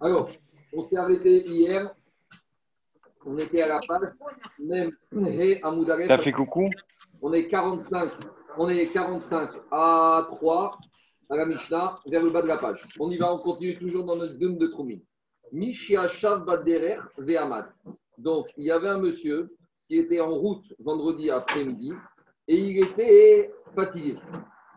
Alors, on s'est arrêté hier. On était à la page, même T'as fait coucou On est 45. On est 45 à 3 à la Mishnah, vers le bas de la page. On y va, on continue toujours dans notre dune de Troumine. Mishiachav Baderer Ve'amad. Donc, il y avait un monsieur qui était en route vendredi après-midi et il était fatigué.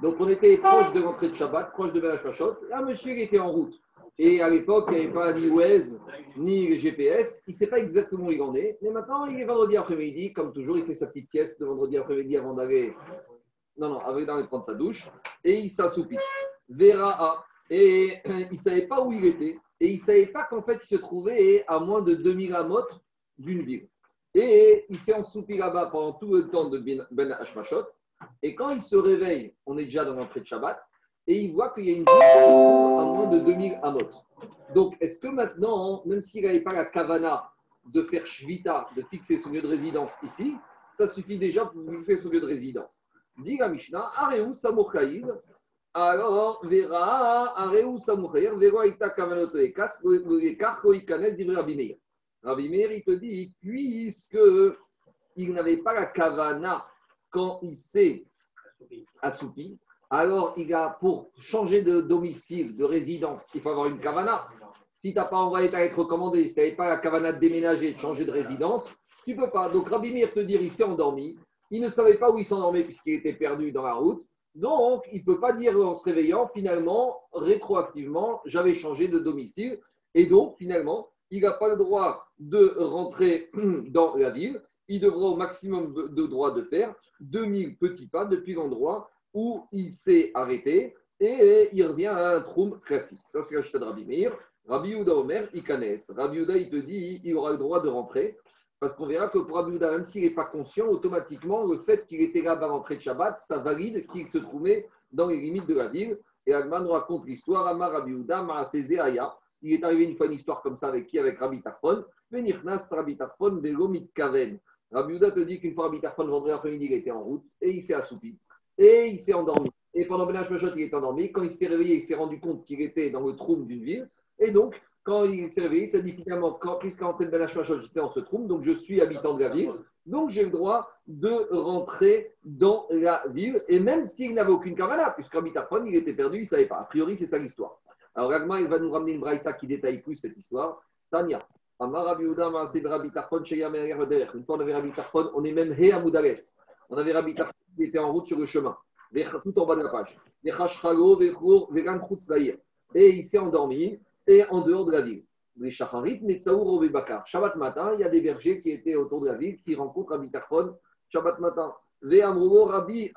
Donc, on était proche de l'entrée de Shabbat, proche de Belach Pachot. Un monsieur qui était en route. Et à l'époque, il n'y avait pas ni Waze, ni GPS. Il ne sait pas exactement où il en est. Mais maintenant, il est vendredi après-midi. Comme toujours, il fait sa petite sieste de vendredi après-midi avant d'aller. Non, non, avant d'aller prendre sa douche. Et il s'assoupit. Vera Et il ne savait pas où il était. Et il ne savait pas qu'en fait, il se trouvait à moins de 2000 amot d'une ville. Et il s'est ensoupi là-bas pendant tout le temps de Ben Hashmashot. Et quand il se réveille, on est déjà dans l'entrée de Shabbat et il voit qu'il y a une ville à moins de 2000 amot. Donc, est-ce que maintenant, même s'il n'avait pas la kavana de faire shvita, de fixer son lieu de résidence ici, ça suffit déjà pour fixer son lieu de résidence Dit la Mishnah, Areu Samurkaïv, alors verra Areu Samurkaïv, verra Ita Kavanoto Ekas, le Karko Ikanet d'Ivre Rabbi Rabbi Meir, il te dit, puisque il n'avait pas la kavana quand il s'est assoupi, alors il a, pour changer de domicile, de résidence, il faut avoir une kavana. Si tu n'as pas envoyé ta lettre recommandée, si tu n'avais pas la kavana de déménager, de changer de résidence, tu ne peux pas. Donc Rabbi Meir te dit, il s'est endormi, il ne savait pas où il s'endormait puisqu'il était perdu dans la route. Donc, il ne peut pas dire en se réveillant, finalement, rétroactivement, j'avais changé de domicile. Et donc, finalement, il n'a pas le droit de rentrer dans la ville. Il devra au maximum de droit de faire 2000 petits pas depuis l'endroit où il s'est arrêté et il revient à un troum classique. Ça, c'est la de Rabbi Meir. Rabbi Omer, il connaît. Rabbi Uda, il te dit, il aura le droit de rentrer. Parce qu'on verra que pour Rabbi Uda, même s'il n'est pas conscient, automatiquement, le fait qu'il était là à l'entrée de Shabbat, ça valide qu'il se trouvait dans les limites de la ville. Et Agman raconte l'histoire. Amar Rabbi Uda, Aya. Il est arrivé une fois une histoire comme ça avec qui? Avec Rabbi Tarfon. Venirnas Rabbi Tarfon. Rabbi te dit qu'une fois Rabbi Tarfon, vendredi après-midi, il était en route et il s'est assoupi et il s'est endormi. Et pendant Ben Hashmashot, il est endormi. Quand il s'est réveillé, il s'est rendu compte qu'il était dans le trou d'une ville. Et donc, quand il s'est réveillé, il s'est dit finalement, puisqu'en entrée de Ben Hashmashot, j'étais dans ce trou, donc je suis habitant de la ville. Donc, j'ai le droit de rentrer dans la ville. Et même s'il n'avait aucune kavana, puisqu'en Bitafon, il était perdu, il ne savait pas. A priori, c'est ça l'histoire. Alors, Ragma, il va nous ramener une braïta qui détaille plus cette histoire. Tania. Une fois, on avait on est même He On avait Rabbi il était en route sur le chemin, tout en bas de la page. Et il s'est endormi et en dehors de la ville. Les Shacharit, Bakar. Shabbat matin, il y a des bergers qui étaient autour de la ville qui rencontrent Rabbi Tarfon. Shabbat matin. Rabbi,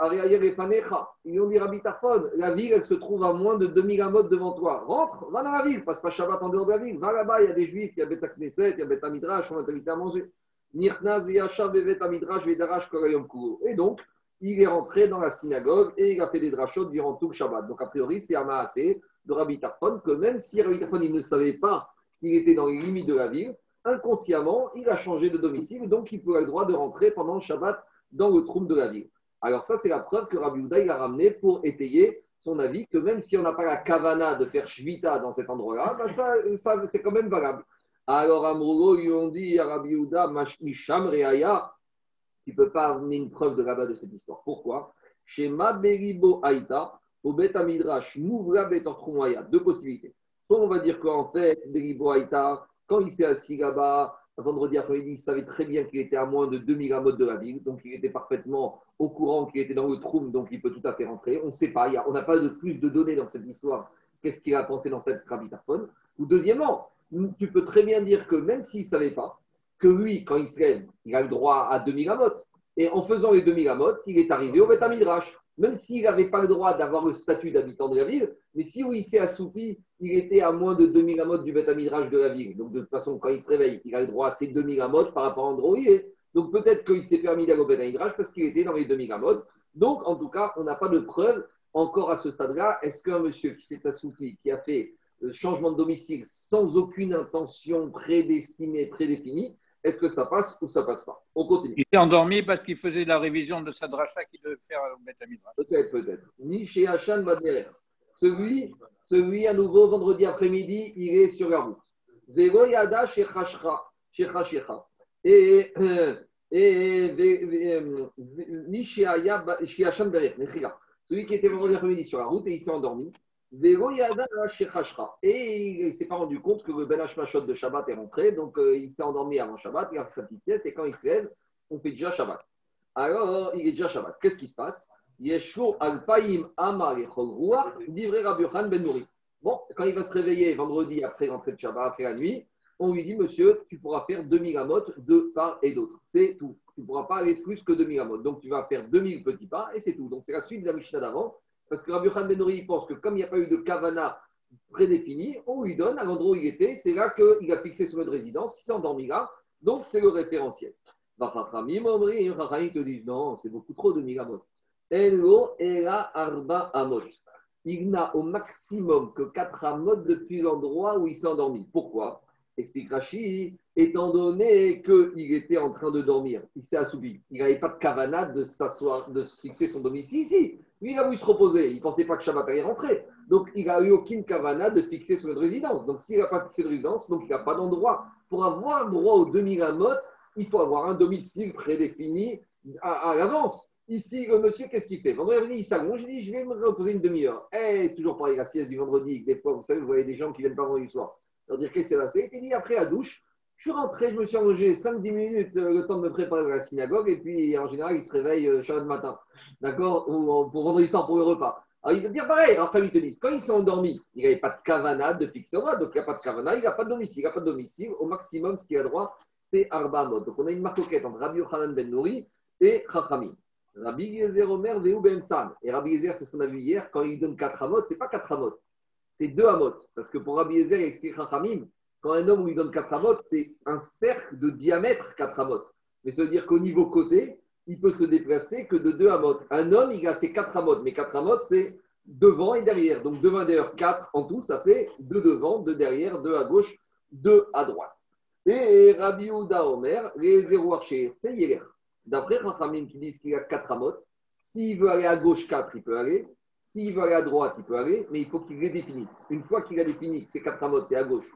Ils ont dit Rabbi Tarfon, la ville, elle se trouve à moins de 2000 amotes devant toi. Rentre, va dans la ville, passe pas Shabbat en dehors de la ville. Va là-bas, il y a des juifs, il y a Beta Knesset, il y a Beta Midrash, on va t'inviter à manger. Et donc, il est rentré dans la synagogue et il a fait des drachot durant tout le Shabbat. Donc, a priori, c'est assez de Rabbi Tarfon que même si Rabbi Tarfon ne savait pas qu'il était dans les limites de la ville, inconsciemment, il a changé de domicile, donc il peut avoir le droit de rentrer pendant le Shabbat dans le trou de la ville. Alors, ça, c'est la preuve que Rabbi Houda, il a ramené pour étayer son avis que même si on n'a pas la kavana de faire shvita dans cet endroit-là, ben ça, c'est quand même valable. Alors, Amroulo, ils ont dit à Rabbi Houda, Misham Reaya, tu ne peux pas amener une preuve de là-bas de cette histoire. Pourquoi? Chez Maberibo Aïta, au Bet Midrash, Mouvra deux possibilités. Soit on va dire qu'en fait, Beribo Aïta, quand il s'est assis là-bas, vendredi après-midi, il savait très bien qu'il était à moins de 2000 amotes de la ville, donc il était parfaitement au courant qu'il était dans le trou, donc il peut tout à fait rentrer. On ne sait pas, on n'a pas de plus de données dans cette histoire. Qu'est-ce qu'il a pensé dans cette gravitaphone Ou deuxièmement, tu peux très bien dire que même s'il ne savait pas, que lui, quand il se lève, il a le droit à 2000 amotes. Et en faisant les 2000 amotes, il est arrivé au Betamidrash. Même s'il n'avait pas le droit d'avoir le statut d'habitant de la ville, mais si oui, il s'est assoupi, il était à moins de 2000 amotes du Betamidrash de la ville. Donc de toute façon, quand il se réveille, il a le droit à ces 2000 amotes par rapport à l'endroit où il est. Donc peut-être qu'il s'est permis d'aller au Betamidrash parce qu'il était dans les 2000 amotes. Donc en tout cas, on n'a pas de preuve encore à ce stade-là. Est-ce qu'un monsieur qui s'est assoupi, qui a fait le changement de domicile sans aucune intention prédestinée, prédéfinie, est-ce que ça passe ou ça passe pas? On continue. Il s'est endormi parce qu'il faisait la révision de sa dracha qu'il devait faire au Betamidra. Peut-être, peut-être. Ni Hachan Celui, celui, à nouveau, vendredi après-midi, il est sur la route. Vego Yada Shechashecha. Et. euh, et euh, celui qui était vendredi après-midi sur la route et il s'est endormi. Shechashra. Et il ne s'est pas rendu compte que le Ben Hashmashot de Shabbat est rentré, donc euh, il s'est endormi avant Shabbat, il a fait sa petite sieste, et quand il se lève, on fait déjà Shabbat. Alors, il est déjà Shabbat. Qu'est-ce qui se passe? Yeshlo Alpaim Amar Divrei Rabbi Ben Nouri. Bon, quand il va se réveiller vendredi après l'entrée de Shabbat, après la nuit, on lui dit, monsieur, tu pourras faire 2000 amotes de part et d'autre. C'est tout. Tu ne pourras pas aller plus que 2000 amotes. Donc, tu vas faire 2000 petits pas et c'est tout. Donc, c'est la suite de la Mishnah d'avant. Parce que Rabbi Yochanan Ben Nouri, il pense que comme il n'y a pas eu de kavana prédéfinie, on lui donne à l'endroit où il était. C'est là qu'il a fixé son lieu de résidence. Il s'est endormi là. Donc, c'est le référentiel. Chachamim Omri, Chachamim te disent non, c'est beaucoup trop de 1000 amotes. Elo Ela Arba Amot. Il n'a au maximum que 4 amot depuis l'endroit où il s'est endormi. Pourquoi? Explique Rashi, étant donné qu'il était en train de dormir, il s'est assoupi. Il n'avait pas de kavana de s'asseoir, de se fixer son domicile ici. Lui, il a voulu se reposer. Il ne pensait pas que Shabbat allait rentrer. Donc, il n'a eu aucune kavana de fixer son lieu de résidence. Donc, s'il n'a pas fixé de résidence, donc il n'a pas d'endroit. Pour avoir droit aux 2000 amot, il faut avoir un domicile prédéfini à, l'avance. Ici, le monsieur, qu'est-ce qu'il fait? Vendredi, il s'allonge, il dit Je vais me reposer une demi-heure. Eh, toujours pareil, la sieste du vendredi. Des fois, vous savez, vous voyez des gens qui viennent pas vendredi soir. Leur dire Qu'est-ce qui s'est passé? Il dit Après la douche, je suis rentré, je me suis allongé 5-10 minutes, euh, le temps de me préparer à la synagogue, et puis en général, il se réveille euh, Shabbat matin. D'accord? Ou pour vendredi soir pour le repas. Alors, il va dire pareil, en famille te disent, quand il s'est endormi, il n'avait pas de kavana de fixer droit, donc il n'y a pas de kavana, il n'a pas de domicile, il n'a pas de domicile. Au maximum, ce qu'il a droit, c'est Arba. Donc on a une marcoquette entre Rabbi Yochanan Ben Nouri et Chachamim. Rabbi Yezer Omer Veu Ben Sam. Et Rabbi Yezer, c'est ce qu'on a vu hier, quand il donne 4 Amot, ce n'est pas 4 Amot, c'est 2 Amot. Parce que pour Rabbi Yezer, il explique Chachamim, quand un homme lui donne 4 Amot, c'est un cercle de diamètre 4 Amot. Mais ça veut dire qu'au niveau côté, il peut se déplacer que de 2 Amot. Un homme, il a ses 4 Amot, mais 4 Amot, c'est devant et derrière. Donc devant et derrière, 4 en tout, ça fait 2 devant, 2 derrière, 2 à gauche, 2 à droite. Et Rabbi Ouda Omer, les zéro archers, c'est hier. D'après Rachamim qui disent qu'il a 4 amot, s'il veut aller à gauche 4, il peut aller. S'il veut aller à droite, il peut aller, mais il faut qu'il les définisse. Une fois qu'il a défini que ces 4 amot, c'est à gauche,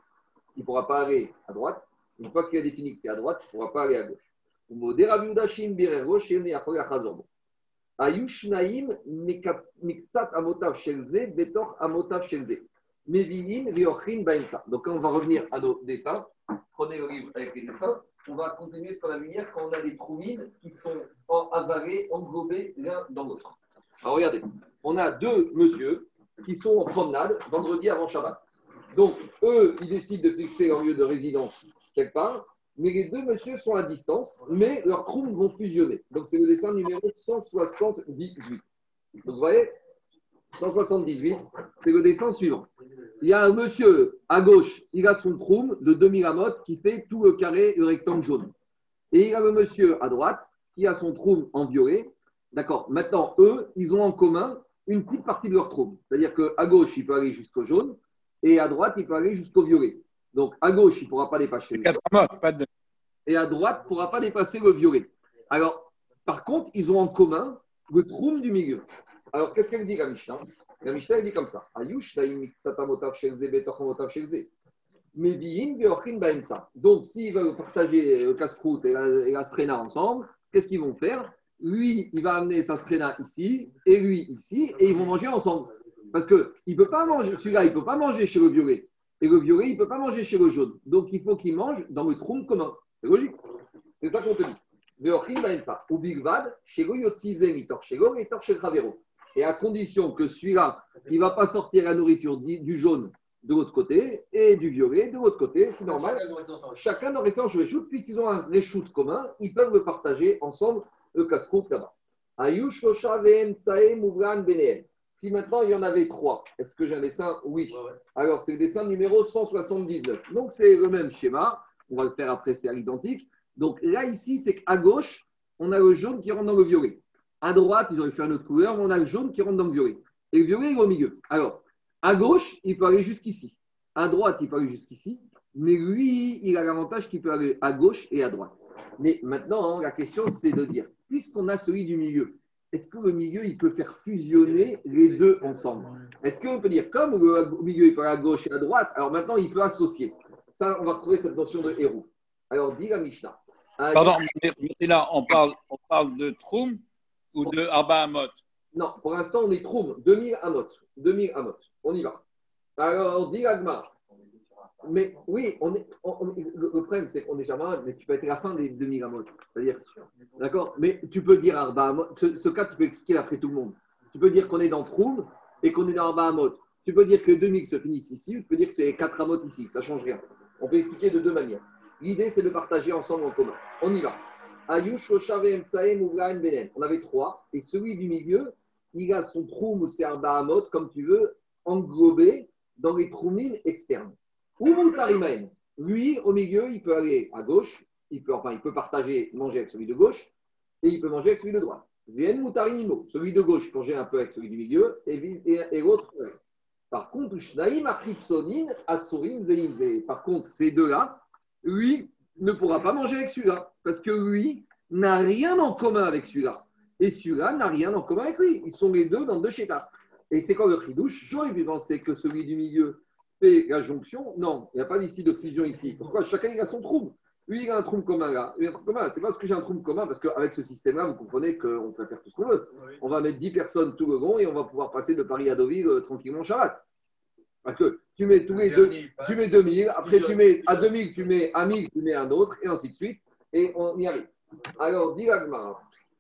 il ne pourra pas aller à droite. Une fois qu'il a défini que c'est à droite, il ne pourra pas aller à gauche. Donc, quand on va revenir à nos dessins, prenez le livre avec les dessins, on va continuer ce qu'on a vu hier quand on a des troumines qui sont en avalés, englobés l'un dans l'autre. Alors, regardez, on a deux monsieur qui sont en promenade vendredi avant Shabbat. Donc, eux, ils décident de fixer leur lieu de résidence quelque part, mais les deux messieurs sont à distance, mais leurs troums vont fusionner. Donc, c'est le dessin numéro 178. Donc, vous voyez, 178, c'est le dessin suivant. Il y a un monsieur à gauche, il a son troum de 2000 amotes qui fait tout le carré, le rectangle jaune. Et il y a le monsieur à droite qui a son troum en violet. D'accord Maintenant, eux, ils ont en commun une petite partie de leur troum. C'est-à-dire qu'à gauche, il peut aller jusqu'au jaune et à droite, il peut aller jusqu'au violet. Donc, à gauche, il ne pourra pas dépasser le 4 amotes, pas de. et à droite ne pourra pas dépasser le violet. Alors, par contre, ils ont en commun le troum du milieu. Alors, qu'est-ce qu'elle dit, la Mishnah? La Mishnah, elle dit comme ça. Donc, s'ils veulent partager le casse-croûte et et la srena ensemble, qu'est-ce qu'ils vont faire? Lui, il va amener sa srena ici, et lui ici, et ils vont manger ensemble. Parce que il peut pas manger, celui-là, il ne peut pas manger chez le violet. Et le violet, il ne peut pas manger chez le jaune. Donc, il faut qu'il mange dans le troum commun. C'est logique. C'est ça qu'on te dit. Et à condition que celui-là, il ne va pas sortir la nourriture du jaune de l'autre côté et du violet de l'autre côté, c'est normal. Chacun rester en réchoute, puisqu'ils ont un réchoute commun, ils peuvent le partager ensemble, le casse-croûte là-bas. Si maintenant il y en avait trois, est-ce que j'ai un dessin? Oui. Alors c'est le dessin numéro 179. Donc c'est le même schéma, on va le faire après, c'est à l'identique. Donc là, ici, c'est qu'à gauche, on a le jaune qui rentre dans le violet. À droite, ils auraient fait une autre couleur, mais on a le jaune qui rentre dans le violet. Et le violet, il est au milieu. Alors, à gauche, il peut aller jusqu'ici. À droite, il peut aller jusqu'ici. Mais lui, il a l'avantage qu'il peut aller à gauche et à droite. Mais maintenant, hein, la question, c'est de dire, puisqu'on a celui du milieu, est-ce que le milieu, il peut faire fusionner les deux ensemble? Est-ce qu'on peut dire, comme le milieu, il peut aller à gauche et à droite, alors maintenant, il peut associer. ça, on va retrouver cette notion de héros. Alors, dit la Mishnah. Pardon, mais là, on parle, on parle de Troum ou de Arba Amot Non, pour l'instant, on est Troum, 2000 Amot. 2000 Amot. On y va. Alors, dit Agmar. Mais oui, on est, le problème, c'est qu'on est jamais, mais tu peux être à la fin des 2000 Amot. C'est-à-dire, d'accord? Mais tu peux dire Arba Amot. Ce, cas, tu peux expliquer après tout le monde. Tu peux dire qu'on est dans Troum et qu'on est dans Arba Amot. Tu peux dire que les 2000 se finissent ici, ou tu peux dire que c'est 4 Amot ici. Ça ne change rien. On peut expliquer de deux manières. L'idée, c'est de partager ensemble en commun. On y va. Ayush, Benen. On avait trois. Et celui du milieu, il a son troum ou Bahamot, comme tu veux, englobé dans les troumines externes. Ou Lui, au milieu, il peut aller à gauche. Il peut, enfin, il peut partager, manger avec celui de gauche. Et il peut manger avec celui de droite. Celui de gauche manger un peu avec celui du milieu. Et, et, l'autre, par contre, Par contre, ces deux-là, lui ne pourra pas manger avec celui-là, parce que lui n'a rien en commun avec celui-là. Et celui-là n'a rien en commun avec lui. Ils sont les deux dans deux chétas. Et c'est quoi le chidouche? J'aurais pu penser que celui du milieu fait la jonction. Non, il n'y a pas d'ici de fusion ici. Pourquoi Chacun il a son trou. Lui, il a un trou commun là. Lui, un trou commun. C'est parce que j'ai un trou commun, parce qu'avec ce système-là, vous comprenez qu'on peut faire tout ce qu'on veut. On va mettre 10 personnes tout le long et on va pouvoir passer de Paris à Deauville euh, tranquillement Shabbat. Parce que tu mets tous les deux, tu mets 2000, après tu mets à 2000, tu mets à 1000, tu mets un autre, et ainsi de suite, et on y arrive. Alors, dit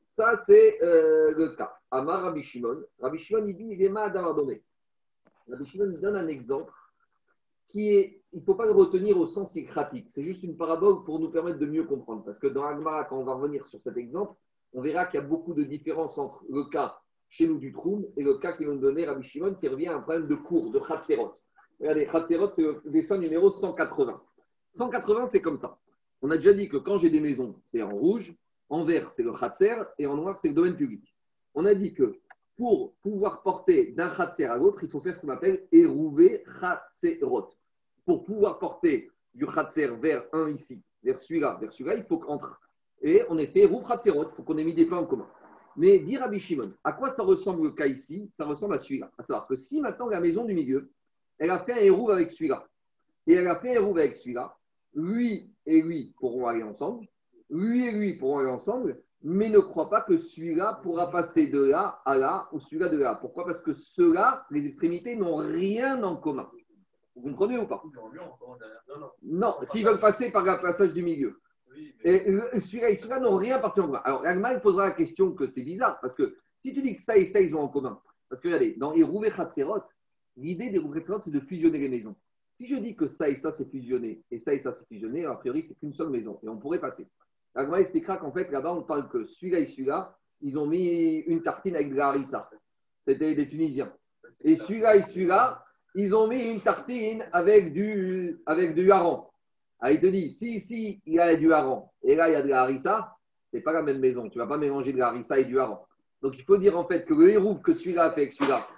ça c'est euh, le cas. Amar Rabbi Shimon, Rabbi Shimon il dit il est mal. Rabbi Shimon il donne un exemple qui est, il ne faut pas le retenir au sens écratique, c'est juste une parabole pour nous permettre de mieux comprendre. Parce que dans Agmara, quand on va revenir sur cet exemple, on verra qu'il y a beaucoup de différences entre le cas chez nous du Troum et le cas qu'ils vont donner Rabbi Shimon qui revient à un problème de cours, de Khatserot. Regardez, Khatserot, c'est le dessin numéro 180. 180, c'est comme ça. On a déjà dit que quand j'ai des maisons, c'est en rouge, en vert, c'est le Khatser, et en noir, c'est le domaine public. On a dit que pour pouvoir porter d'un Khatser à l'autre, il faut faire ce qu'on appelle érouver Khatserot. Pour pouvoir porter du Khatser vers un ici, vers celui-là, vers celui-là, il faut qu'entre. Et on est fait Erouv Khatserot, il faut qu'on ait mis des plans en commun. Mais dire Rabbi Shimon, à quoi ça ressemble le cas ici? Ça ressemble à celui-là. À savoir que si maintenant la maison du milieu, elle a fait un héros avec celui-là, et elle a fait un héros avec celui-là, lui et lui pourront aller ensemble, lui et lui pourront aller ensemble, mais ne crois pas que celui-là pourra passer de là à là ou celui-là de là. Pourquoi? Parce que ceux-là, les extrémités, n'ont rien en commun. Vous comprenez ou pas? Non, s'ils veulent passer par le passage du milieu. Et celui-là et celui-là n'ont rien parti en commun. Alors, l'Allemagne posera la question que c'est bizarre, parce que si tu dis que ça et ça, ils ont en commun, parce que regardez, dans Hérouvé Khatserot, l'idée des Khatserot, c'est de fusionner les maisons. Si je dis que ça et ça, c'est fusionné, et ça et ça, c'est fusionné, a priori, c'est qu'une seule maison, et on pourrait passer. L'Allemagne expliquera qu'en fait, là-bas, on parle que celui-là et celui-là, ils ont mis une tartine avec de la harissa. C'était des Tunisiens. Et celui-là et celui-là, ils ont mis une tartine avec du, avec du hareng. Ah, il te dit, si ici, il y a du hareng et là, il y a de la harissa, ce n'est pas la même maison. Tu vas pas mélanger de la harissa et du hareng. Donc, il faut dire en fait que le héros que celui-là a fait avec celui-là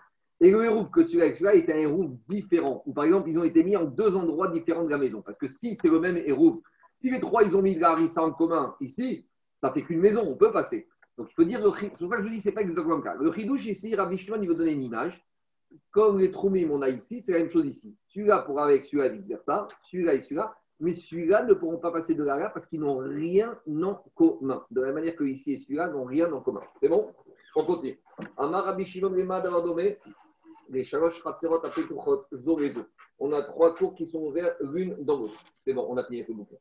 et le héros que celui-là avec celui-là est un héros différent. Ou par exemple, ils ont été mis en deux endroits différents de la maison. Parce que si c'est le même héros, si les trois, ils ont mis de la harissa en commun ici, ça fait qu'une maison, on peut passer. Donc, il faut dire, c'est pour ça que je dis, ce n'est pas exactement le cas. Le chidouche ici, Rabbi il veut donner une image. Comme les troumim, on a ici, c'est la même chose ici. Celui-là pourra avec celui-là, vice-versa. Celui-là et celui-là mais celui-là ne pourront pas passer de là là parce qu'ils n'ont rien en commun. De la manière que ici et celui-là n'ont rien en commun. C'est bon? On continue. Amar Rabbi Shimon les Shalosh Zorezo. On a trois tours qui sont ouverts l'une dans l'autre. C'est bon, on a fini avec le bouquin.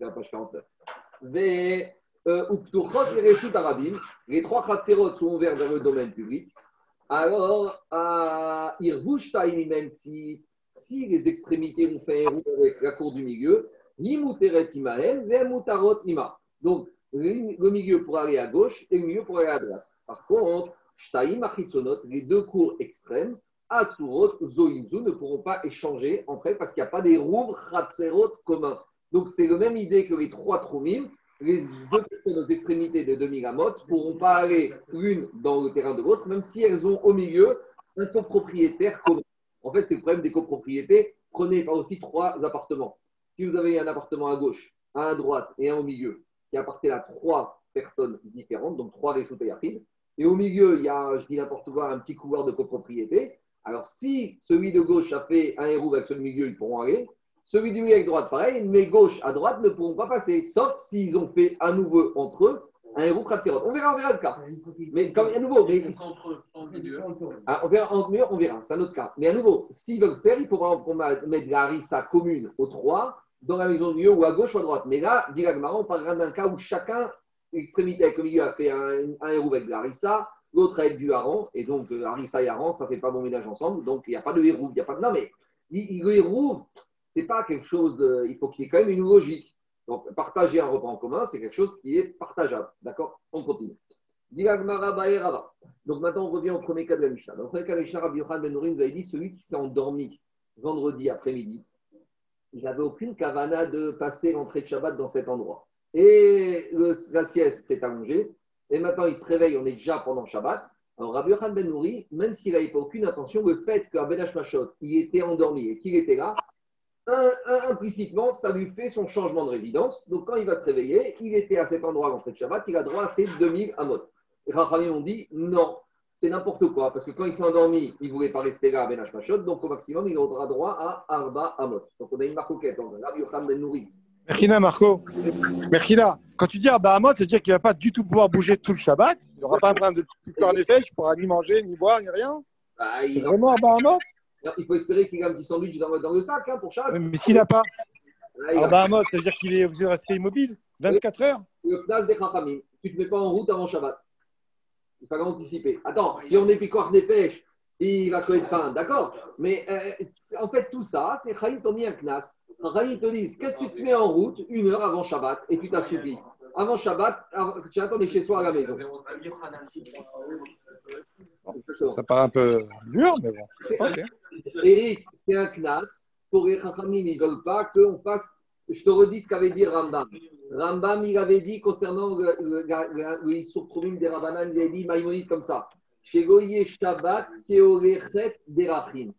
La page 49. Les Uptuchot et Arabim, les trois Ratzerot sont ouverts vers le domaine public. Alors, à si les extrémités ont fait un avec la cour du milieu, Nimuteret. Donc, le milieu pour aller à gauche et le milieu pour aller à droite. Par contre, Achitzonot, les deux cours extrêmes, Asurot, Zoinzu ne pourront pas échanger entre elles parce qu'il n'y a pas des roues Khatserot communs. Donc, c'est la même idée que les trois Troumim. Les deux personnes aux extrémités de 2000 amot ne pourront pas aller l'une dans le terrain de l'autre, même si elles ont au milieu un copropriétaire commun. En fait, c'est le problème des copropriétés. Prenez pas aussi trois appartements. Si vous avez un appartement à gauche, un à droite et un au milieu, qui appartient à trois personnes différentes, donc trois réseaux rapides, et au milieu, il y a, je dis n'importe quoi, un petit couloir de copropriété. Alors, si celui de gauche a fait un héros avec celui du milieu, ils pourront aller. Celui du milieu avec droite, pareil, mais gauche à droite ne pourront pas passer, sauf s'ils ont fait à nouveau entre eux un héros. On verra, on verra le cas. Mais comme à nouveau, mais, ah, on verra en mur, on verra, c'est un autre cas. Mais à nouveau, s'ils veulent faire, il faudra mette la harissa commune aux trois dans la maison du milieu ou à gauche ou à droite. Mais là, dit on parlera d'un cas où chacun, l'extrémité avec le milieu, a fait un, un héros avec la harissa, l'autre avec du hareng, et donc euh, harissa et hareng, ça ne fait pas bon ménage ensemble, donc il n'y a pas de héros, il n'y a pas de. Non, mais le héros, ce n'est pas quelque chose. Il faut qu'il y ait quand même une logique. Donc, partager un repas en commun, c'est quelque chose qui est partageable. D'accord? On continue. Donc maintenant, on revient au premier cas de la Mishnah. Le premier cas de la Mishnah, Rabbi Yohan Ben nous avait dit celui qui s'est endormi vendredi après-midi, il n'avait aucune kavana de passer l'entrée de Shabbat dans cet endroit. Et la sieste s'est allongée, et maintenant il se réveille, on est déjà pendant Shabbat. Alors Rabbi Yohan Ben Nouri, même s'il n'avait pas aucune intention, le fait qu'à Ben Machot, il était endormi et qu'il était là, implicitement, ça lui fait son changement de résidence. Donc, quand il va se réveiller, il était à cet endroit à l'entrée de Shabbat, il a droit à ses 2000 amot. Les Rachamim ont dit non, c'est n'importe quoi, parce que quand il s'est endormi, il ne voulait pas rester là à Ben Machot, donc au maximum, il aura droit à Arba Amot. Donc, on a une marcoquette entre Rabbi Yohan Ben Nouri. Merkina, Marco. Merkina, quand tu dis Arba Amot, c'est-à-dire qu'il ne va pas du tout pouvoir bouger tout le Shabbat? Il n'aura pas un problème de corps en effet, il ne pourra ni manger, ni boire, ni rien? Bah, c'est vraiment Arba Amot? Il faut espérer qu'il a un petit sandwich dans, le sac hein, pour chaque. mais s'il n'a pas. Ah, bah, mode, ça veut dire qu'il est obligé de rester immobile 24 heures Le Knas des Chachamim. Tu ne te mets pas en route avant Shabbat. Il faut anticiper. Attends, si on est piquant des pêches, s'il va crever de faim, d'accord. Mais euh, en fait, tout ça, c'est Chaim t'ont mis un Knas. Chaim te disent qu'est-ce que tu mets en route une heure avant Shabbat et tu t'assoupis? Avant Shabbat, tu attends chez soi à la maison. Ça paraît un peu dur, mais bon. Eric, c'est un knas. Pour les Chachamim, ils ne veulent pas qu'on fasse. Je te redis ce qu'avait dit Rambam. Rambam, il avait dit concernant le, le, des Rabbanan, il avait dit Maïmonide comme ça. Shegoye Shabbat, Keorechet Derachim.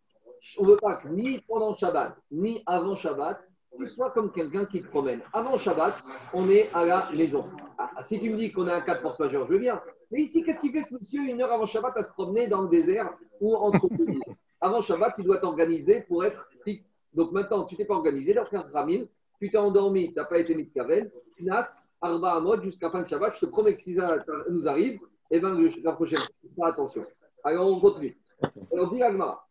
On ne veut pas que ni pendant Shabbat, ni avant Shabbat, tu sois comme quelqu'un qui te promène. Avant Shabbat, on est à la maison. Ah, si tu me dis qu'on a un cas de force majeure, je veux bien. Mais ici, qu'est-ce qu'il fait ce monsieur une heure avant Shabbat à se promener dans le désert ou entre Avant Shabbat, tu dois t'organiser pour être fixe. Donc maintenant, tu t'es pas organisé, leur frère Ramil, tu t'es endormi, tu n'as pas été mis de caverne, nas, arba à mode jusqu'à fin de Shabbat. Je te promets que si ça nous arrive, et eh bien la prochaine, fais attention. Alors on continue. Alors dit Agma,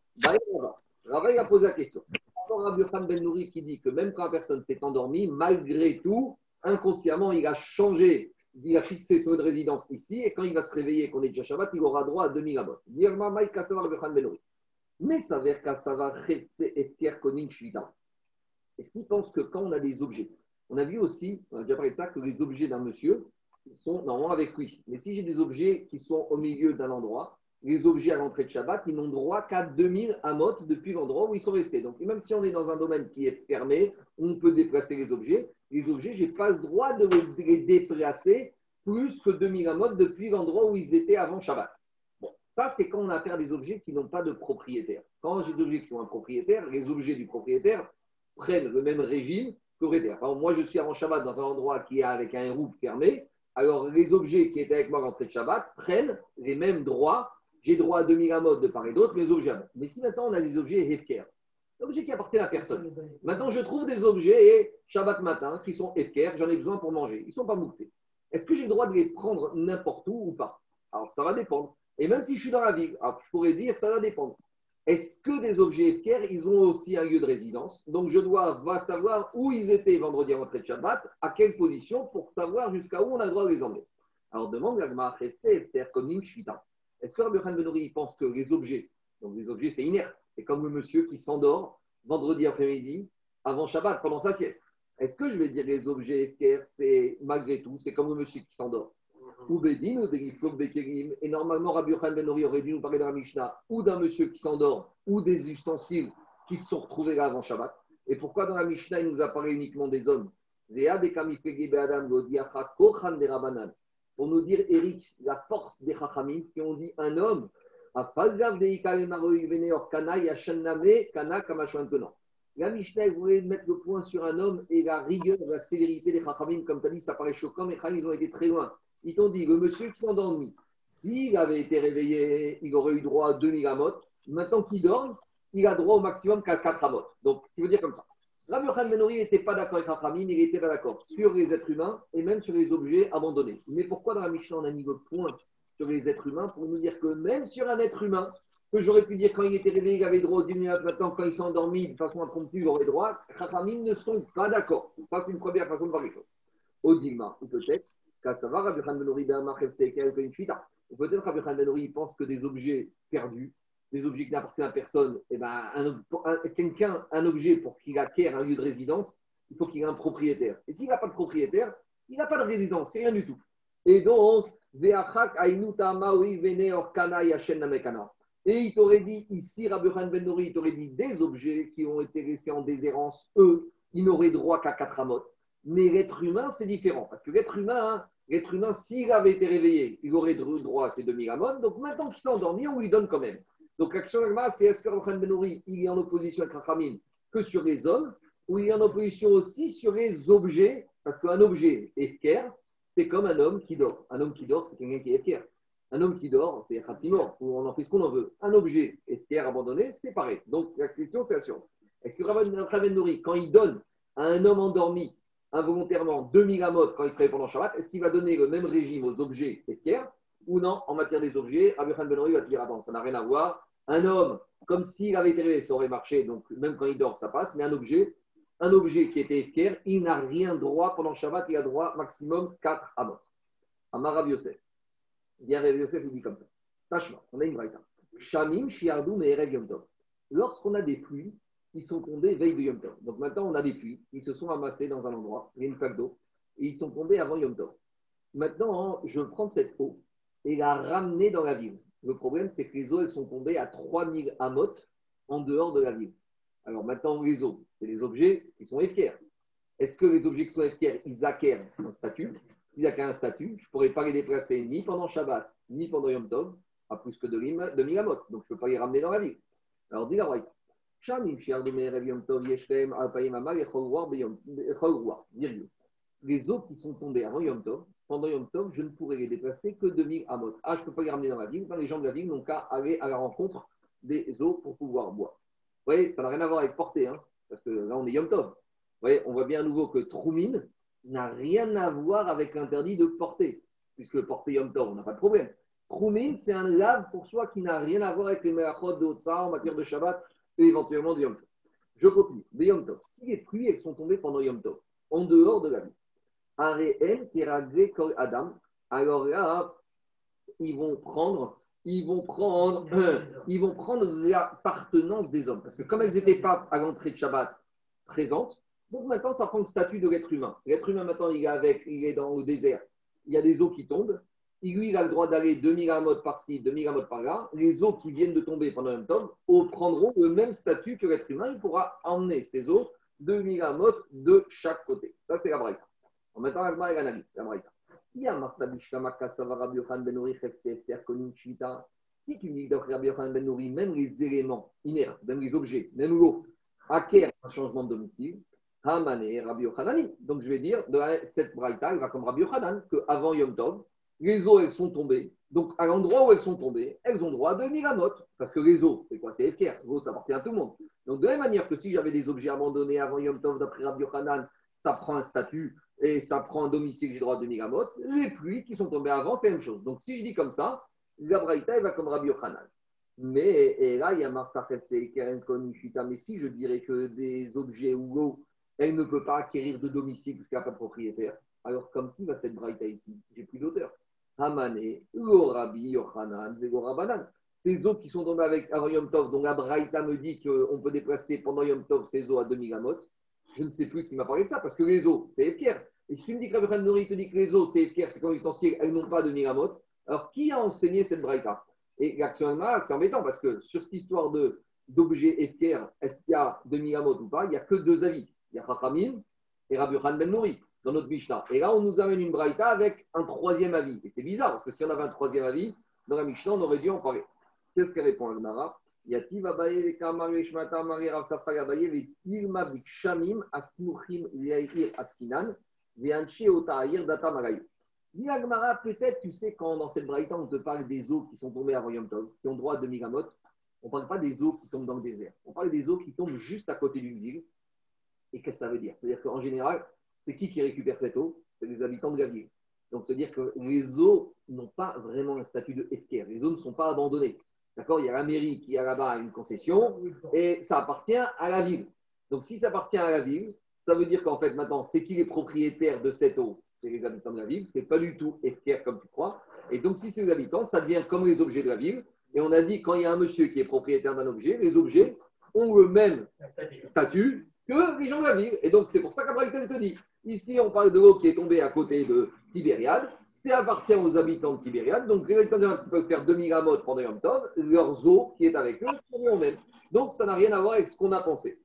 Rava, a posé la question. Encore Rabbi Ben Nouri qui dit que même quand la personne s'est endormie, malgré tout, inconsciemment, il a changé il a fixé son de résidence ici, et quand il va se réveiller, qu'on est déjà Shabbat, il aura droit à 2000 amot. Mais ça veut dire ça va et. Est-ce qu'il pense que quand on a des objets, on a vu aussi, on a déjà parlé de ça, que les objets d'un monsieur sont normalement avec lui. Mais si j'ai des objets qui sont au milieu d'un endroit, les objets à l'entrée de Shabbat, ils n'ont droit qu'à 2000 amot depuis l'endroit où ils sont restés. Donc même si on est dans un domaine qui est fermé, on peut déplacer les objets, les objets, je n'ai pas le droit de les déplacer plus que 2000 amotes depuis l'endroit où ils étaient avant Shabbat. Ça, c'est quand on a affaire à des objets qui n'ont pas de propriétaire. Quand j'ai des objets qui ont un propriétaire, les objets du propriétaire prennent le même régime propriétaire. Par exemple, moi, je suis avant Shabbat dans un endroit qui est avec un route fermé. Alors, les objets qui étaient avec moi l'entrée de Shabbat prennent les mêmes droits. J'ai droit à 2000 amotes de part et d'autre, mes objets. Mais si maintenant on a des objets hefker, L'objet qui appartient à personne. Maintenant, je trouve des objets, Shabbat matin, qui sont FKR, j'en ai besoin pour manger. Ils ne sont pas mouxés. Est-ce que j'ai le droit de les prendre n'importe où ou pas? Alors, ça va dépendre. Et même si je suis dans la ville, je pourrais dire, ça va dépendre. Est-ce que des objets FKR, ils ont aussi un lieu de résidence? Donc, je dois savoir où ils étaient vendredi à l'entrée de Shabbat, à quelle position, pour savoir jusqu'à où on a le droit de les emmener. Alors, demande l'agma, comme Est-ce que Rabbi Benouri pense que les objets, donc les objets, c'est inerte, c'est comme le monsieur qui s'endort vendredi après-midi avant Shabbat, pendant sa sieste. Est-ce que je vais dire les objets FKR, c'est malgré tout, c'est comme le monsieur qui s'endort? Ou Bedin, ou Et normalement, Rabbi Yochan Ben aurait dû nous parler dans la Mishnah, ou d'un monsieur qui s'endort, ou des ustensiles qui se sont retrouvés là avant Shabbat. Et pourquoi dans la Mishnah, il nous a parlé uniquement des hommes Pour nous dire, Eric, la force des Chachamim qui ont dit un homme la Mishnah voulait mettre le point sur un homme et la rigueur, la sévérité des Chachamim, comme tu as dit, ça paraît choquant, mais ils ont été très loin. Ils t'ont dit, le monsieur qui s'endormit, s'il avait été réveillé, il aurait eu droit à 2000 amot. Maintenant qu'il dort, il a droit au maximum qu'à 4 amot. Donc, ça veut dire comme ça. Rabbi Yochanan Ben n'était pas d'accord avec Rachamim, il n'était pas d'accord sur les êtres humains et même sur les objets abandonnés. Mais pourquoi dans la Mishnah on a mis le point sur les êtres humains pour nous dire que même sur un être humain, que j'aurais pu dire quand il était réveillé, il avait droit au 10 minutes, maintenant quand il s'est endormi de façon impromptue, il aurait droit, Rachamim ne sont pas d'accord. Ça, c'est une première façon de voir les choses. Au Digma, ou peut-être, savoir, Rabbi Yochanan Ben ou peut-être Rabbi Ben pense que des objets perdus, des objets qui n'appartiennent à personne, et eh ben, quelqu'un, un objet, pour qu'il acquiert un lieu de résidence, il faut qu'il ait un propriétaire. Et s'il n'a pas de propriétaire, il n'a pas de résidence, c'est rien du tout. Et donc, et il t'aurait dit ici, Rabbi Ben Nori, il t'aurait dit des objets qui ont été laissés en déshérence, eux, ils n'auraient droit qu'à quatre amotes. Mais l'être humain, c'est différent. Parce que l'être humain, hein, l'être humain, s'il avait été réveillé, il aurait droit à ces 2000 amotes. Donc maintenant qu'il s'est endormi, on lui donne quand même. Donc l'action c'est est-ce que Rabbi Ben il est en opposition avec Rachamim que sur les hommes, ou il est en opposition aussi sur les objets, parce qu'un objet est c'est comme un homme qui dort. Un homme qui dort, c'est quelqu'un qui est fier. Un homme qui dort, c'est Khatsimor, ou on en fait ce qu'on en veut. Un objet est fier, abandonné, c'est pareil. Donc la question, c'est la suivante. Est-ce que Rabbi Nouri, quand il donne à un homme endormi involontairement 2000 amotes quand il se réveille pendant Shabbat, est-ce qu'il va donner le même régime aux objets et fiers ou non en matière des objets Rabbi Ben va dire attends, ça n'a rien à voir. Un homme, comme s'il avait été réveillé, ça aurait marché, donc même quand il dort, ça passe, mais un objet, un objet qui était esquerre, il n'a rien droit pendant Shabbat, il a droit maximum 4 amot. Amar Rabbi Yosef. Bien Rabbi Yosef, il dit comme ça. Tachma, on a une braïta. Shamim, Shiardou, Me'erev Yom Tov. Lorsqu'on a des pluies, ils sont tombés veille de Yom Tov. Donc maintenant, on a des pluies, ils se sont amassés dans un endroit, il y a une flaque d'eau, et ils sont tombés avant Yom Tov. Maintenant, je prendre cette eau et la ramener dans la ville. Le problème, c'est que les eaux, elles sont tombées à 3000 amot en dehors de la ville. Alors maintenant, les eaux, c'est les objets qui sont éfiers. Est-ce que les objets qui sont éfiers, ils acquièrent un statut? S'ils acquièrent un statut, je ne pourrais pas les déplacer ni pendant Shabbat, ni pendant Yom Tov, à plus que de 2000 amot. Donc, je ne peux pas les ramener dans la ville. Alors, dis la les eaux qui sont tombées avant Yom Tov, pendant Yom Tov, je ne pourrais les déplacer que 2000 amot. Ah, je ne peux pas les ramener dans la ville. les gens de la ville n'ont qu'à aller à la rencontre des eaux pour pouvoir boire. Vous voyez, ça n'a rien à voir avec porter, hein, parce que là, on est Yom Tov. Vous voyez, on voit bien à nouveau que Troumine n'a rien à voir avec l'interdit de porter, puisque porter Yom Tov, on n'a pas de problème. Troumine, c'est un lave pour soi qui n'a rien à voir avec les merachot de Otsa en matière de Shabbat et éventuellement de Yom Tov. Je continue. Si les pluies elles sont tombées pendant Yom Tov, en dehors de la vie, Adam, alors là, ils vont prendre, ils vont prendre, ils vont prendre l'appartenance des hommes. Parce que comme elles n'étaient pas à l'entrée de Shabbat présentes, donc maintenant ça prend le statut de l'être humain. L'être humain maintenant il est avec, il est dans le désert, il y a des eaux qui tombent. Lui, il a le droit d'aller 2000 amotes par-ci, 2000 amotes par-là. Les eaux qui viennent de tomber pendant un temps prendront le même statut que l'être humain. Il pourra emmener ces eaux 2000 amotes de chaque côté. Ça, c'est la braïta. Maintenant, la est analyse, la braïta. Si tu dis que Rabbi Yochanan Ben Nouri, même les éléments inertes, même les objets, même l'eau, acquièrent un changement de domicile, Hamane Rabbi Yochanani. Donc je vais dire, cette braïta, il va comme Rabbi Yochanan, qu'avant Yom Tov, les eaux, elles sont tombées. Donc, à l'endroit où elles sont tombées, elles ont droit à 2000 amotes. Parce que les eaux, c'est quoi? C'est FKR. L'eau, ça appartient à tout le monde. Donc, de la même manière que si j'avais des objets abandonnés avant Yom Tov, d'après Rabbi Yochanan, ça prend un statut et ça prend un domicile, j'ai droit à 2000 amotes. Les pluies qui sont tombées avant, c'est la même chose. Donc, si je dis comme ça, la Braïta, elle va comme Rabbi Yochanan. Mais et là, il y a Martha Mais si je dirais que des objets ou l'eau, elle ne peut pas acquérir de domicile parce qu'elle n'a pas de propriétaire, alors comme qui va cette Braïta ici? J'ai plus d'auteur. Hamane, Rabbi Yochanan. Ces eaux qui sont tombées avec avant Yom Tov, dont la Braïta me dit qu'on peut déplacer pendant Yom Tov ces eaux à 2000 amot, je ne sais plus qui m'a parlé de ça, parce que les eaux, c'est pierres. Et si tu me dis que Rabbi Nouri te dit que les eaux, c'est pierres, c'est comme utensile, elles n'ont pas de amot, alors qui a enseigné cette Braïta? Et actuellement, c'est embêtant, parce que sur cette histoire de d'objets FKR, est-ce qu'il y a 2000 amot ou pas? Il n'y a que deux avis. Il y a Chachamim et Rabbi Ben Nouri dans notre Mishnah. Et là, on nous amène une braïta avec un troisième avis. Et c'est bizarre, parce que si on avait un troisième avis, dans la Mishnah, on aurait dû en parler. Qu'est-ce qu'elle répond, Agmara? Yativ Abaye, Vekamar, Shmata, Marie, Rav Safra, Abaye, Vetilma, Vikshamim, Asmuchim, Yair, Askinan, Veanchi, Otaïr, Data, Magayu. Dit Agmara, peut-être, tu sais, quand dans cette braïta, on te parle des eaux qui sont tombées à Royaume Tov, qui ont droit à 2000 on ne parle pas des eaux qui tombent dans le désert. On parle des eaux qui tombent juste à côté d'une ville Et qu'est-ce que ça veut dire? C'est-à-dire qu'en général, c'est qui qui récupère cette eau? C'est les habitants de la ville. Donc, c'est-à-dire que les eaux n'ont pas vraiment un statut de FKR. Les eaux ne sont pas abandonnées. D'accord? Il y a la mairie qui a là-bas une concession et ça appartient à la ville. Donc, si ça appartient à la ville, ça veut dire qu'en fait, maintenant, c'est qui les propriétaires de cette eau? C'est les habitants de la ville. Ce n'est pas du tout FKR comme tu crois. Et donc, si c'est les habitants, ça devient comme les objets de la ville. Et on a dit, quand il y a un monsieur qui est propriétaire d'un objet, les objets ont le même statut que les gens de la ville. Et donc, c'est pour ça qu'Abraham te dit, ici, on parle de l'eau qui est tombée à côté de Tibériade. C'est appartient aux habitants de Tibériade. Donc, les habitants de peuvent faire 2000 amotes pendant Yom Tov. Leurs eaux qui est avec eux sont les mêmes. Donc, ça n'a rien à voir avec ce qu'on a pensé.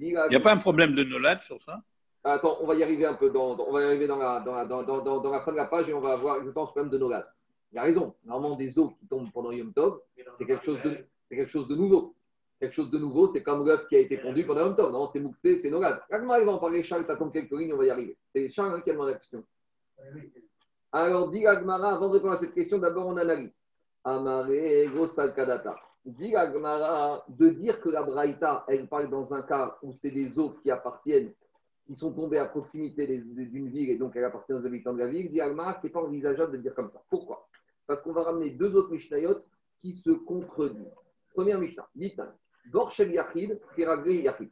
Il n'y a pas un problème de Nolad sur ça? Attends, on va y arriver un peu dans, on va y arriver dans la, dans, la, dans, dans, dans la fin de la page et on va avoir, je pense, problème de Nolad. Il a raison. Normalement, des eaux qui tombent pendant Yom Tov, c'est quelque, chose de, quelque chose de nouveau. Quelque chose de nouveau, c'est comme l'œuf qui a été pondu pendant Yom Tov. Non, c'est Mouktsé, c'est Nolad. Quand il va en parler, Charles, t'attends quelques lignes, on va y arriver. C'est Charles hein, qui a demandé la question. Alors, dit Agmara, avant de répondre à cette question, d'abord on analyse. Amare, Kadata. Dit Agmara, de dire que la Braïta, elle parle dans un cas où c'est des eaux qui appartiennent qui sont tombées à proximité d'une ville et donc elle appartient aux habitants de la ville, dit Agmara, ce n'est pas envisageable de dire comme ça. Pourquoi? Parce qu'on va ramener deux autres Mishnayot qui se contredisent. Première Mishnah, dit Gorshel Yachid, Yachid.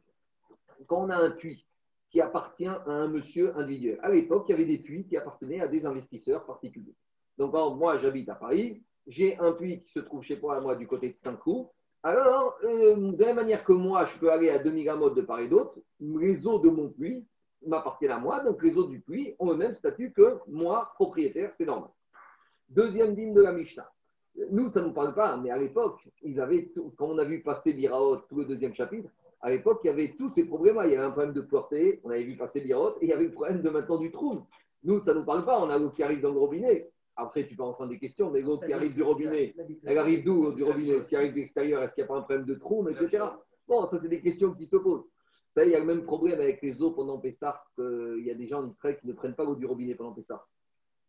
Quand on a un puits qui appartient à un monsieur individuel, à l'époque, il y avait des puits qui appartenaient à des investisseurs particuliers. Donc, moi, j'habite à Paris, j'ai un puits qui se trouve chez moi, du côté de Saint-Cloud. Alors, euh, de la manière que moi, je peux aller à 2000 amotes de part et d'autre, les eaux de mon puits m'appartiennent à moi, donc les eaux du puits ont le même statut que moi, propriétaire, c'est normal. Deuxième digne de la Mishnah. Nous, ça ne nous parle pas, mais à l'époque, ils avaient quand on a vu passer Biraot, tout le deuxième chapitre, à l'époque, il y avait tous ces problèmes. Il y avait un problème de portée, on avait vu passer Biraot, et il y avait le problème de maintenant du trou. Nous, ça ne nous parle pas, on a l'eau qui arrive dans le robinet. Après, tu peux entendre des questions, mais l'eau qui arrive du robinet, elle arrive d'où du robinet? Si elle arrive de l'extérieur, est-ce qu'il n'y a pas un problème de trou, etc. Bon, ça, c'est des questions qui se posent. il y a le même problème avec les eaux pendant Pessah, qu'il y a des gens en Israël qui ne prennent pas l'eau du robinet pendant Pessah.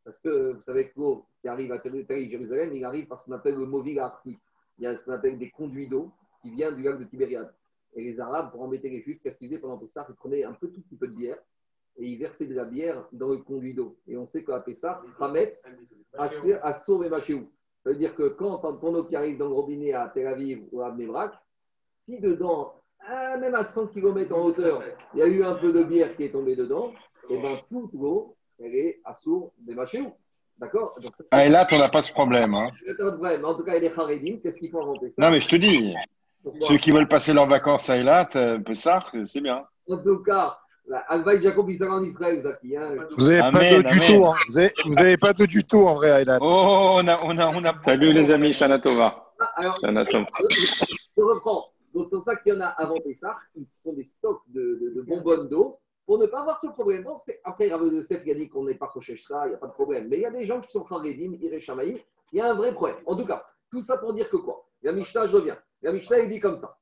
Parce que vous savez que l'eau qui arrive à Jérusalem, il arrive par ce qu'on appelle le Movil Arctique. Il y a ce qu'on appelle des conduits d'eau qui viennent du lac de Tibériade. Et les Arabes, pour embêter les Juifs, qu'est-ce qu'ils faisaient pendant Pessah Ils prenaient un tout petit peu de bière et ils versaient de la bière dans le conduit d'eau. Et on sait qu'à Pessah, Hametz, Assour et Machéou. Ça veut dire que quand ton eau qui arrive dans le robinet à Tel Aviv ou à Bnebrak, si dedans, ah, même à 100 km en hauteur, il y a eu un peu de bière qui est tombée dedans, et bien toute l'eau, elle est assour des Machéou. D'accord Ah, et là, tu n'as pas ce problème. Hein. Pas de problème. En tout cas, elle est Haredim. Qu'est-ce qu'il faut inventer Non, mais je te dis, ceux qui veulent passer leurs vacances à Elat, euh, ça, c'est bien. En tout cas, Alvaï Jacob il en Israël, Zaki. Hein. Vous n'avez pas d'eau du tout. Hein. Vous n'avez pas d'eau du tout en vrai à Elat. Oh, on a, on a, on a... Salut les amis. Ah, alors, je reprends. Donc, c'est pour ça qu'il y en a avant Pessah, ils font des stocks de, de, de bonbonnes d'eau pour ne pas avoir ce problème. Bon, après, Rav Yosef a dit qu'on n'est pas coché ça, il n'y a pas de problème. Mais il y a des gens qui sont Haredim, Irechamaï, il y a un vrai problème. En tout cas, tout ça pour dire que quoi? La Mishnah, je reviens. La Mishnah, il dit comme ça.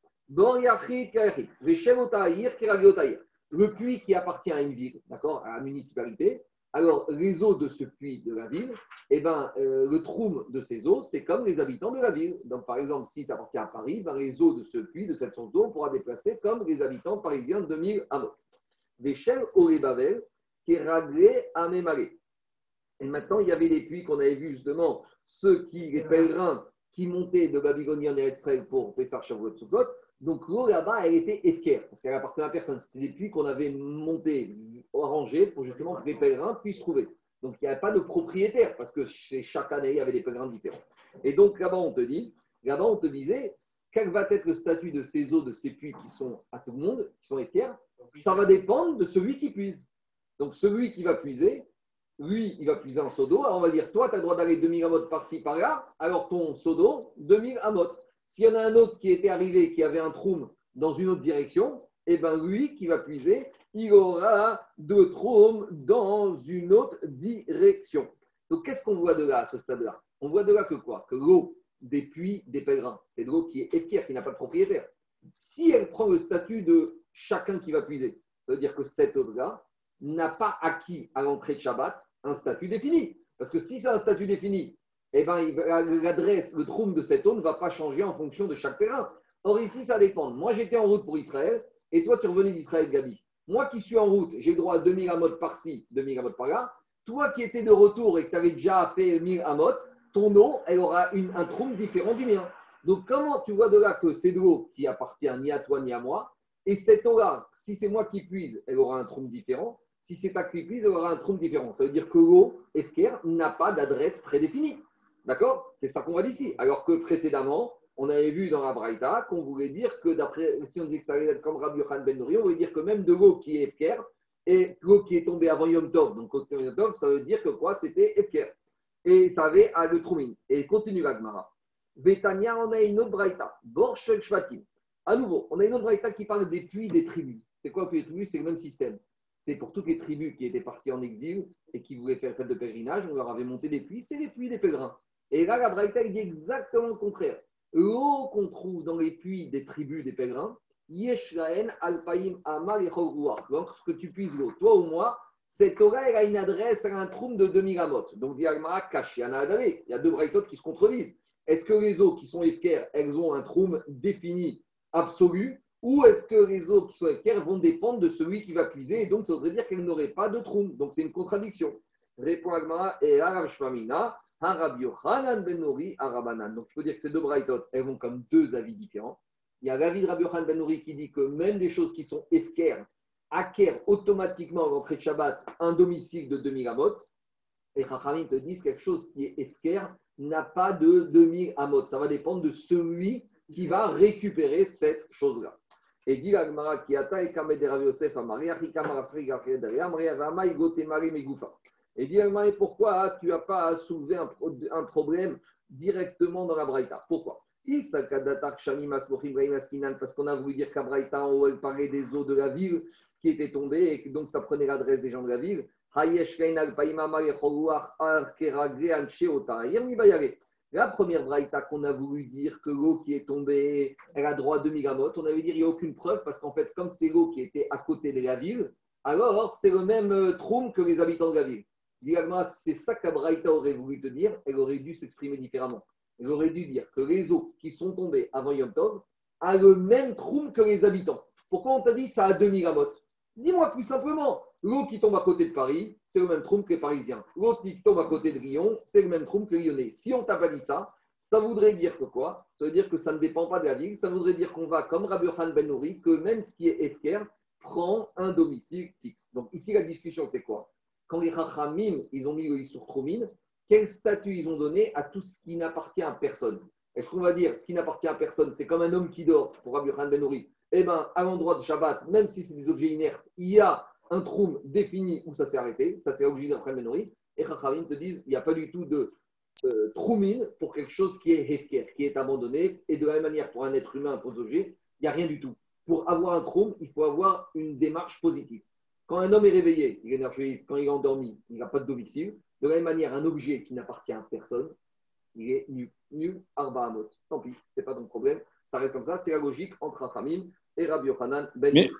Le puits qui appartient à une ville, d'accord, à la municipalité, alors les eaux de ce puits de la ville, eh ben, euh, le troum de ces eaux, c'est comme les habitants de la ville. Donc par exemple, si ça appartient à Paris, ben, les eaux de ce puits, de cette source d'eau, on pourra déplacer comme les habitants parisiens de 2000 Amot des chèvres au Bavel, qui est raglé à Mémaré. Et maintenant, il y avait des puits qu'on avait vus justement, ceux qui, les pèlerins qui montaient de Babylonie en Israël pour Pessar Shavuot Sukkot. Donc l'eau là-bas, elle était efker, parce qu'elle appartenait à personne. C'était des puits qu'on avait montés, arrangés pour justement que les pèlerins puissent trouver. Donc il n'y avait pas de propriétaire, parce que chaque année, il y avait des pèlerins différents. Et donc là-bas, on te dit, là-bas, on te disait, quel va être le statut de ces eaux, de ces puits qui sont à tout le monde, qui sont équerres Ça va dépendre de celui qui puise. Donc celui qui va puiser, lui, il va puiser en seau d'eau. Alors on va dire, toi, tu as le droit d'aller 2000 amotes par-ci, par-là, alors ton seau d'eau, 2000 amotes. S'il y en a un autre qui était arrivé, qui avait un trou dans une autre direction, eh bien lui qui va puiser, il aura deux trous dans une autre direction. Donc qu'est-ce qu'on voit de là, à ce stade-là? On voit de là que quoi? Que l'eau des puits des pèlerins. C'est de l'eau qui est équerre, qui n'a pas de propriétaire. Si elle prend le statut de chacun qui va puiser, ça veut dire que cet eau-là n'a pas acquis à l'entrée de Shabbat un statut défini. Parce que si c'est un statut défini, eh ben, l'adresse, le trône de cette eau ne va pas changer en fonction de chaque pèlerin. Or, ici, ça dépend. Moi, j'étais en route pour Israël et toi, tu revenais d'Israël, Gabi. Moi qui suis en route, j'ai droit à 2000 amot par-ci, 2000 amot par-là. Toi qui étais de retour et que tu avais déjà fait 1000 amot, ton eau, elle aura un trou différent du mien. Donc, comment tu vois de là que c'est de l'eau qui appartient ni à toi ni à moi Et cette eau-là, si c'est moi qui puise, elle aura un trou différent. Si c'est ta qui puise, elle aura un trou différent. Ça veut dire que l'eau, FKR, n'a pas d'adresse prédéfinie. D'accord? C'est ça qu'on va dire ici. Alors que précédemment, on avait vu dans la Braïta qu'on voulait dire que d'après, si on dit que ça comme Rabbi Yohan Ben Nouri, on voulait dire que même de l'eau qui est Efker et l'eau qui est tombée avant Yom Tov, donc Yom Tov, ça veut dire que quoi? C'était Efker. Et ça avait à le Troumine. Et continue la Gemara. Betania, on a une autre Braïta. Borshel Shvatim. À nouveau, on a une autre Braïta qui parle des puits des tribus. C'est quoi puits des tribus? C'est le même système. C'est pour toutes les tribus qui étaient parties en exil et qui voulaient faire fête de pèlerinage, on leur avait monté des puits, c'est les puits des pèlerins. Et là, la Braïta dit exactement le contraire l'eau qu'on trouve dans les puits des tribus des pèlerins, Yeshlaen, Alpaim, Amal et Lorsque tu puises l'eau, toi ou moi, cette elle a une adresse, a un trou de 2000 amot. Donc, il y a deux braïtotes qui se contredisent. Est-ce que les eaux qui sont efker, elles ont un trou défini, absolu, ou est-ce que les eaux qui sont efker vont dépendre de celui qui va puiser, et donc ça voudrait dire qu'elles n'auraient pas de trou. Donc, c'est une contradiction. Répond Agmara et Arav Shmamina. Rabbi Yochanan ben Arabanan. Donc, je peux dire que ces deux braïtot, elles vont comme deux avis différents. Il y a l'avis de Rabbi Yochanan ben qui dit que même des choses qui sont efker acquièrent automatiquement à l'entrée de Shabbat un domicile de 2000 amot. Et Chachamim te disent quelque chose qui est efker n'a pas de 2000 amot. Ça va dépendre de celui qui va récupérer cette chose-là. Et dit l'Agmara qui attaque et Kamed Rabbi Yosef Amari, Achika Marasri Gafred Amri Avama Igote Mari Megufa. Et dit pourquoi tu n'as pas soulevé un, un, problème directement dans la Braïta? Pourquoi? Parce qu'on a voulu dire qu'à Braïta, on elle parlait des eaux de la ville qui étaient tombées et donc ça prenait l'adresse des gens de la ville. La première braïta qu'on a voulu dire que l'eau qui est tombée, elle a droit à 2 mégamotes, on avait dit qu'il n'y a aucune preuve parce qu'en fait, comme c'est l'eau qui était à côté de la ville, alors c'est le même euh, trône que les habitants de la ville. C'est ça qu'Abraïta aurait voulu te dire, elle aurait dû s'exprimer différemment. Elle aurait dû dire que les eaux qui sont tombées avant Yom Tov a le même trou que les habitants. Pourquoi on t'a dit ça a 2000 amotes Dis-moi plus simplement, l'eau qui tombe à côté de Paris, c'est le même trou que les Parisiens. L'eau qui tombe à côté de Lyon, c'est le même trou que les Lyonnais. Si on t'a pas dit ça, ça voudrait dire que quoi? Ça veut dire que ça ne dépend pas de la ville. Ça voudrait dire qu'on va, comme Rabbi Khan Ben Nouri, que même ce qui est Efker prend un domicile fixe. Donc ici, la discussion, c'est quoi? Quand les Rachamim, ils ont mis le sur Troumine, quel statut ils ont donné à tout ce qui n'appartient à personne? Est-ce qu'on va dire ce qui n'appartient à personne, c'est comme un homme qui dort, pour Rabbi Khan Ben Eh bien, à l'endroit de Shabbat, même si c'est des objets inertes, il y a un troum défini où ça s'est arrêté. Ça, c'est l'objet d'un Ben Et Rachamim te disent il n'y a pas du tout de euh, troumine pour quelque chose qui est hefker, qui est abandonné. Et de la même manière, pour un être humain, pour des objets, il n'y a rien du tout. Pour avoir un troum, il faut avoir une démarche positive. Quand un homme est réveillé, il est énergique, quand il est endormi, il n'a pas de domicile. De la même manière, un objet qui n'appartient à personne, il est nu, nu arba Tant pis, ce n'est pas ton problème. Ça reste comme ça. C'est la logique entre Rachamim et Rabbi Yochanan Ben Mais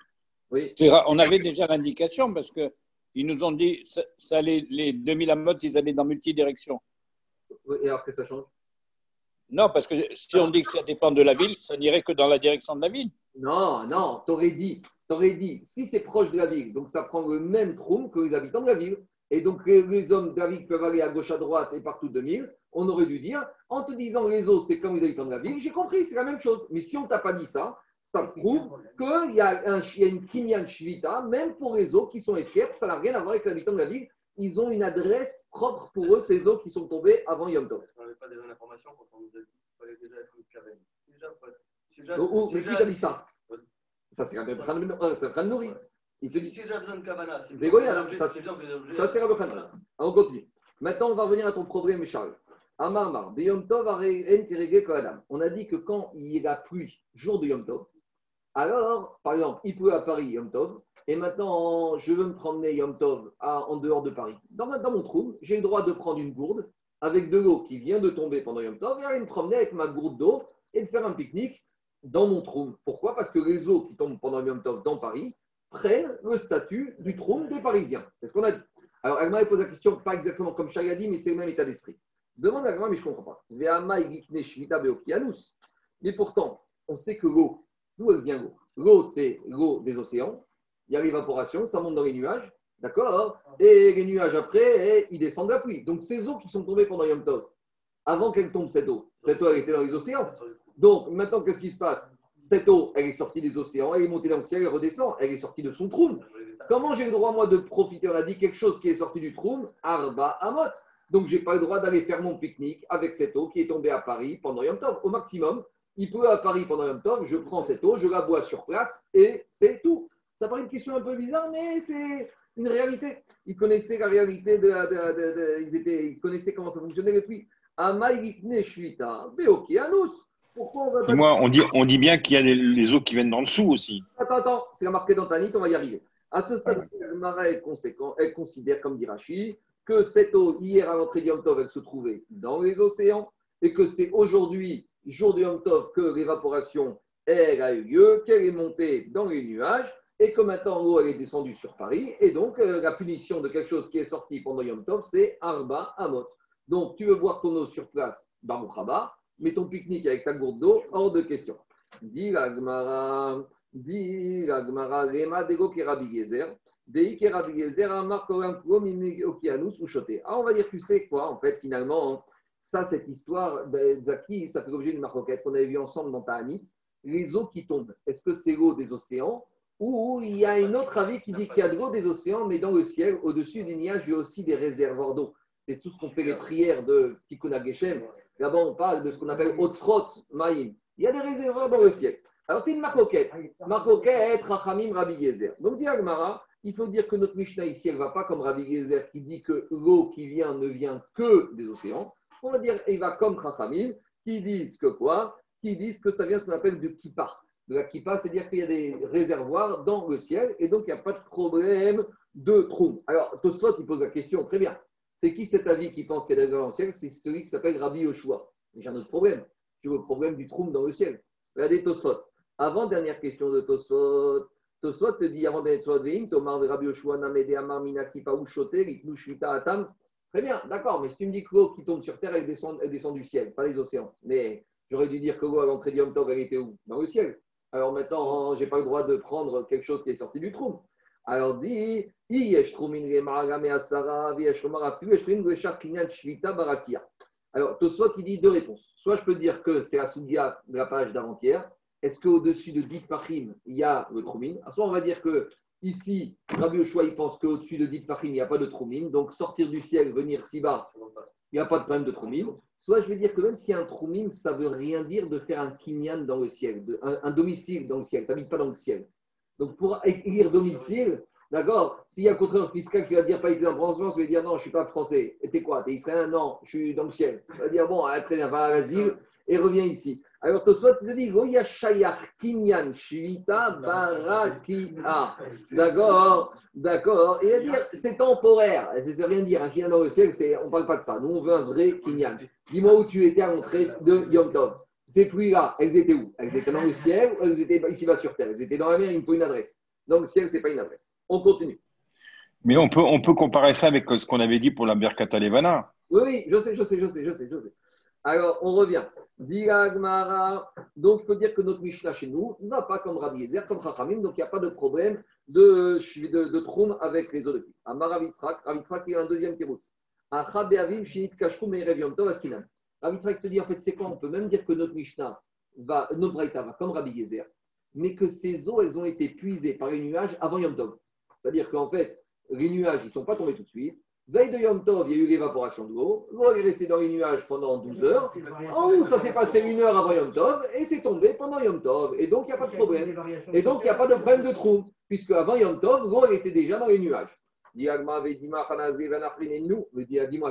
oui. On avait déjà l'indication parce qu'ils nous ont dit ça, les, les 2000 amotes, ils allaient dans multidirection. Et alors que ça change? Non, parce que si on dit que ça dépend de la ville, ça n'irait que dans la direction de la ville. Non, non, t'aurais dit, aurais dit, si c'est proche de la ville, donc ça prend le même trou que les habitants de la ville. Et donc les, hommes de la ville peuvent aller à gauche, à droite et partout de mille. On aurait dû dire, en te disant les eaux, c'est comme les habitants de la ville, j'ai compris, c'est la même chose. Mais si on t'a pas dit ça, ça prouve qu'il y, a un, y a une kinyan shvita, même pour les eaux qui sont écrites, ça n'a rien à voir avec les habitants de la ville. Ils ont une adresse propre pour eux, ces eaux qui sont tombées avant Yom Tov. Qu'on n'avait pas déjà l'information quand on nous a dit qu'il fallait déjà être une Déjà, Oh, mais qui t'a dit ça Ça, c'est Rabbi Khan Nouri. Il te dit. Si déjà besoin de Kavana, ça, ça c'est Rabbi Khan. On continue. Maintenant, on va revenir à ton problème, Charles. Amar Yom Tov, On a dit que quand il y a pluie, jour de Yom Tov, alors, par exemple, il pleut à Paris Yom Tov, et maintenant, je veux me promener Yom Tov en dehors de Paris. Dans, mon trou, j'ai le droit de prendre une gourde avec de l'eau qui vient de tomber pendant Yom Tov et aller me promener avec ma gourde d'eau et de faire un pique-nique dans mon trône. Pourquoi? Parce que les eaux qui tombent pendant Yom Tov dans Paris prennent le statut du trône des Parisiens. C'est ce qu'on a dit. Alors, Agma pose la question, pas exactement comme Chaya dit, mais c'est le même état d'esprit. Demande à Agma, mais je ne comprends pas. Mais pourtant, on sait que l'eau, d'où elle vient l'eau L'eau, c'est l'eau des océans. il y a l'évaporation, ça monte dans les nuages, d'accord? Et les nuages après, ils descendent de la pluie. Donc ces eaux qui sont tombées pendant Yom Tov, avant qu'elle tombe cette eau, cette eau elle était dans les océans. Donc maintenant, qu'est-ce qui se passe? Cette eau, elle est sortie des océans, elle est montée dans le ciel, elle redescend, elle est sortie de son trou. Comment j'ai le droit, moi, de profiter? On a dit quelque chose qui est sorti du trou, Arba Amot. Donc, je n'ai pas le droit d'aller faire mon pique-nique avec cette eau qui est tombée à Paris pendant Yom Tov. Au maximum, il peut à Paris pendant Yom Tov, je prends cette eau, je la bois sur place et c'est tout. Ça paraît une question un peu bizarre, mais c'est une réalité. Ils connaissaient la réalité, de, ils, étaient, ils, connaissaient comment ça fonctionnait depuis. Pourquoi on va Moi, on dit, on dit bien qu'il y a les, eaux qui viennent d'en dessous aussi. Attends, attends, c'est la marqué dans Tanit, on va y arriver. À ce stade, Mara, elle, elle considère, comme dit Rachid, que cette eau, hier à l'entrée du Tov, elle se trouvait dans les océans et que c'est aujourd'hui, jour du Yom Tov, que l'évaporation, elle a eu lieu, qu'elle est montée dans les nuages et que maintenant l'eau, elle est descendue sur Paris. Et donc, euh, la punition de quelque chose qui est sorti pendant Yom Tov, c'est Arba Amot. Donc, tu veux boire ton eau sur place, Baruch mais ton pique-nique avec ta gourde d'eau, hors de question. Dit la Gemara, dit la Gemara, Rema Dego Gezer, Dei Kerabi Gezer, Amar Okianus. Ah, on va dire, tu sais quoi, en fait, finalement, ça, cette histoire, Zaki, ça fait l'objet d'une marquette qu'on avait vu ensemble dans Ta'anit. Les eaux qui tombent, est-ce que c'est l'eau des océans ou il y a une autre avis qui dit qu'il y a de l'eau des océans, mais dans le ciel, au-dessus des nuages, il y a aussi des réservoirs d'eau. C'est tout ce qu'on fait les prières de Tikkun Geshem. Là-bas, on parle de ce qu'on appelle Otsrot Maïm. Il y a des réservoirs dans le ciel. Alors, c'est une marcoquette. Marcoquette, Rachamim, Rabbi Yezer. Donc, dit Agmara, il faut dire que notre Mishnah ici, elle ne va pas comme Rabbi Yezer qui dit que l'eau qui vient ne vient que des océans. On va dire, il va comme Rachamim qui disent que quoi? Qui disent que ça vient ce qu'on appelle du kippa de la kippa, c'est-à-dire qu'il y a des réservoirs dans le ciel et donc il n'y a pas de problème de trou. Alors, Tosfot, il pose la question, très bien. C'est qui cet avis qui pense qu'il y a des réservoirs dans le ciel? C'est celui qui s'appelle Rabbi Yoshua. J'ai un autre problème. Tu veux le problème du trou dans le ciel. Regardez Tosfot. Avant dernière question de Tosfot. Tosfot te dit avant d'être Veim, Tomar Rabbi Yoshua Namede Amar Mina Kipa Ushote, Shvita Atam. Très bien, d'accord, mais si tu me dis que l'eau qui tombe sur terre, elle descend, du ciel, pas les océans. Mais j'aurais dû dire que l'eau à l'entrée du Tov, elle était où? Dans le ciel. Alors maintenant, je n'ai pas le droit de prendre quelque chose qui est sorti du trou. Alors dit, alors, Tosot, il dit deux réponses. Soit je peux dire que c'est la Soudia de la page d'avant-hier. Est-ce qu'au-dessus de dit Fahim, il y a le Troumine Soit on va dire que ici, Rabbi Oshua, il pense qu'au-dessus de dit il n'y a pas de Troumine. Donc, sortir du ciel, venir si bas, il n'y a pas de problème de Troumine. Soit je vais dire que même s'il y a un troumim, ça ne veut rien dire de faire un kinyan dans le ciel, un, domicile dans le ciel. Tu n'habites pas dans le ciel. Donc pour écrire domicile, d'accord, s'il y a un contraire fiscal qui va dire, par exemple, en France, je vais dire non, je ne suis pas français. Et t'es quoi? T'es israélien? Non, je suis dans le ciel. Tu va dire bon, très bien, va à l'asile et reviens ici. Alors, Tosot, il dit Goya Kinyan Shvita Barakia. D'accord D'accord. Et va dire c'est temporaire. Ça ne veut rien dire. Un Kinyan dans le ciel, on ne parle pas de ça. Nous, on veut un vrai Kinyan. Dis-moi où tu étais à l'entrée de Yom Tov. Ces pluies-là, elles étaient où? Elles étaient dans le ciel ou elles étaient ici-bas sur terre? Elles étaient dans la mer, il me faut une adresse. Donc, le ciel, ce n'est pas une adresse. On continue. Mais on peut, on peut comparer ça avec ce qu'on avait dit pour la Berkata Levana. Oui, oui, je sais, je sais, je sais, je sais, je sais. Alors, on revient. Donc, il faut dire que notre Mishnah chez nous ne va pas comme Rabbi Yezer, comme Chachamim, donc il n'y a pas de problème de, de, de troum avec les eaux de. Amar Ravitzrak, Ravitzrak, il y a un deuxième kéboutz. Achabeavim, Shinit Kashkum, et Reviom Tov, Askinan. Ravitzrak te dit, en fait, c'est quoi? On peut même dire que notre Mishnah va, notre Braïta va comme Rabbi Yezer, mais que ces eaux, elles ont été puisées par les nuages avant Yom Tov. C'est-à-dire qu'en fait, les nuages, ils ne sont pas tombés tout de suite. Veille de Yom Tov, il y a eu l'évaporation de l'eau. L'eau est restée dans les nuages pendant 12 heures. En haut, ça s'est passé une heure avant Yom Tov et c'est tombé pendant Yom Tov. Et donc, il n'y a pas de problème. Et donc, il n'y a pas de problème de trou, puisque avant Yom Tov, l'eau était déjà dans les nuages. Dis-moi,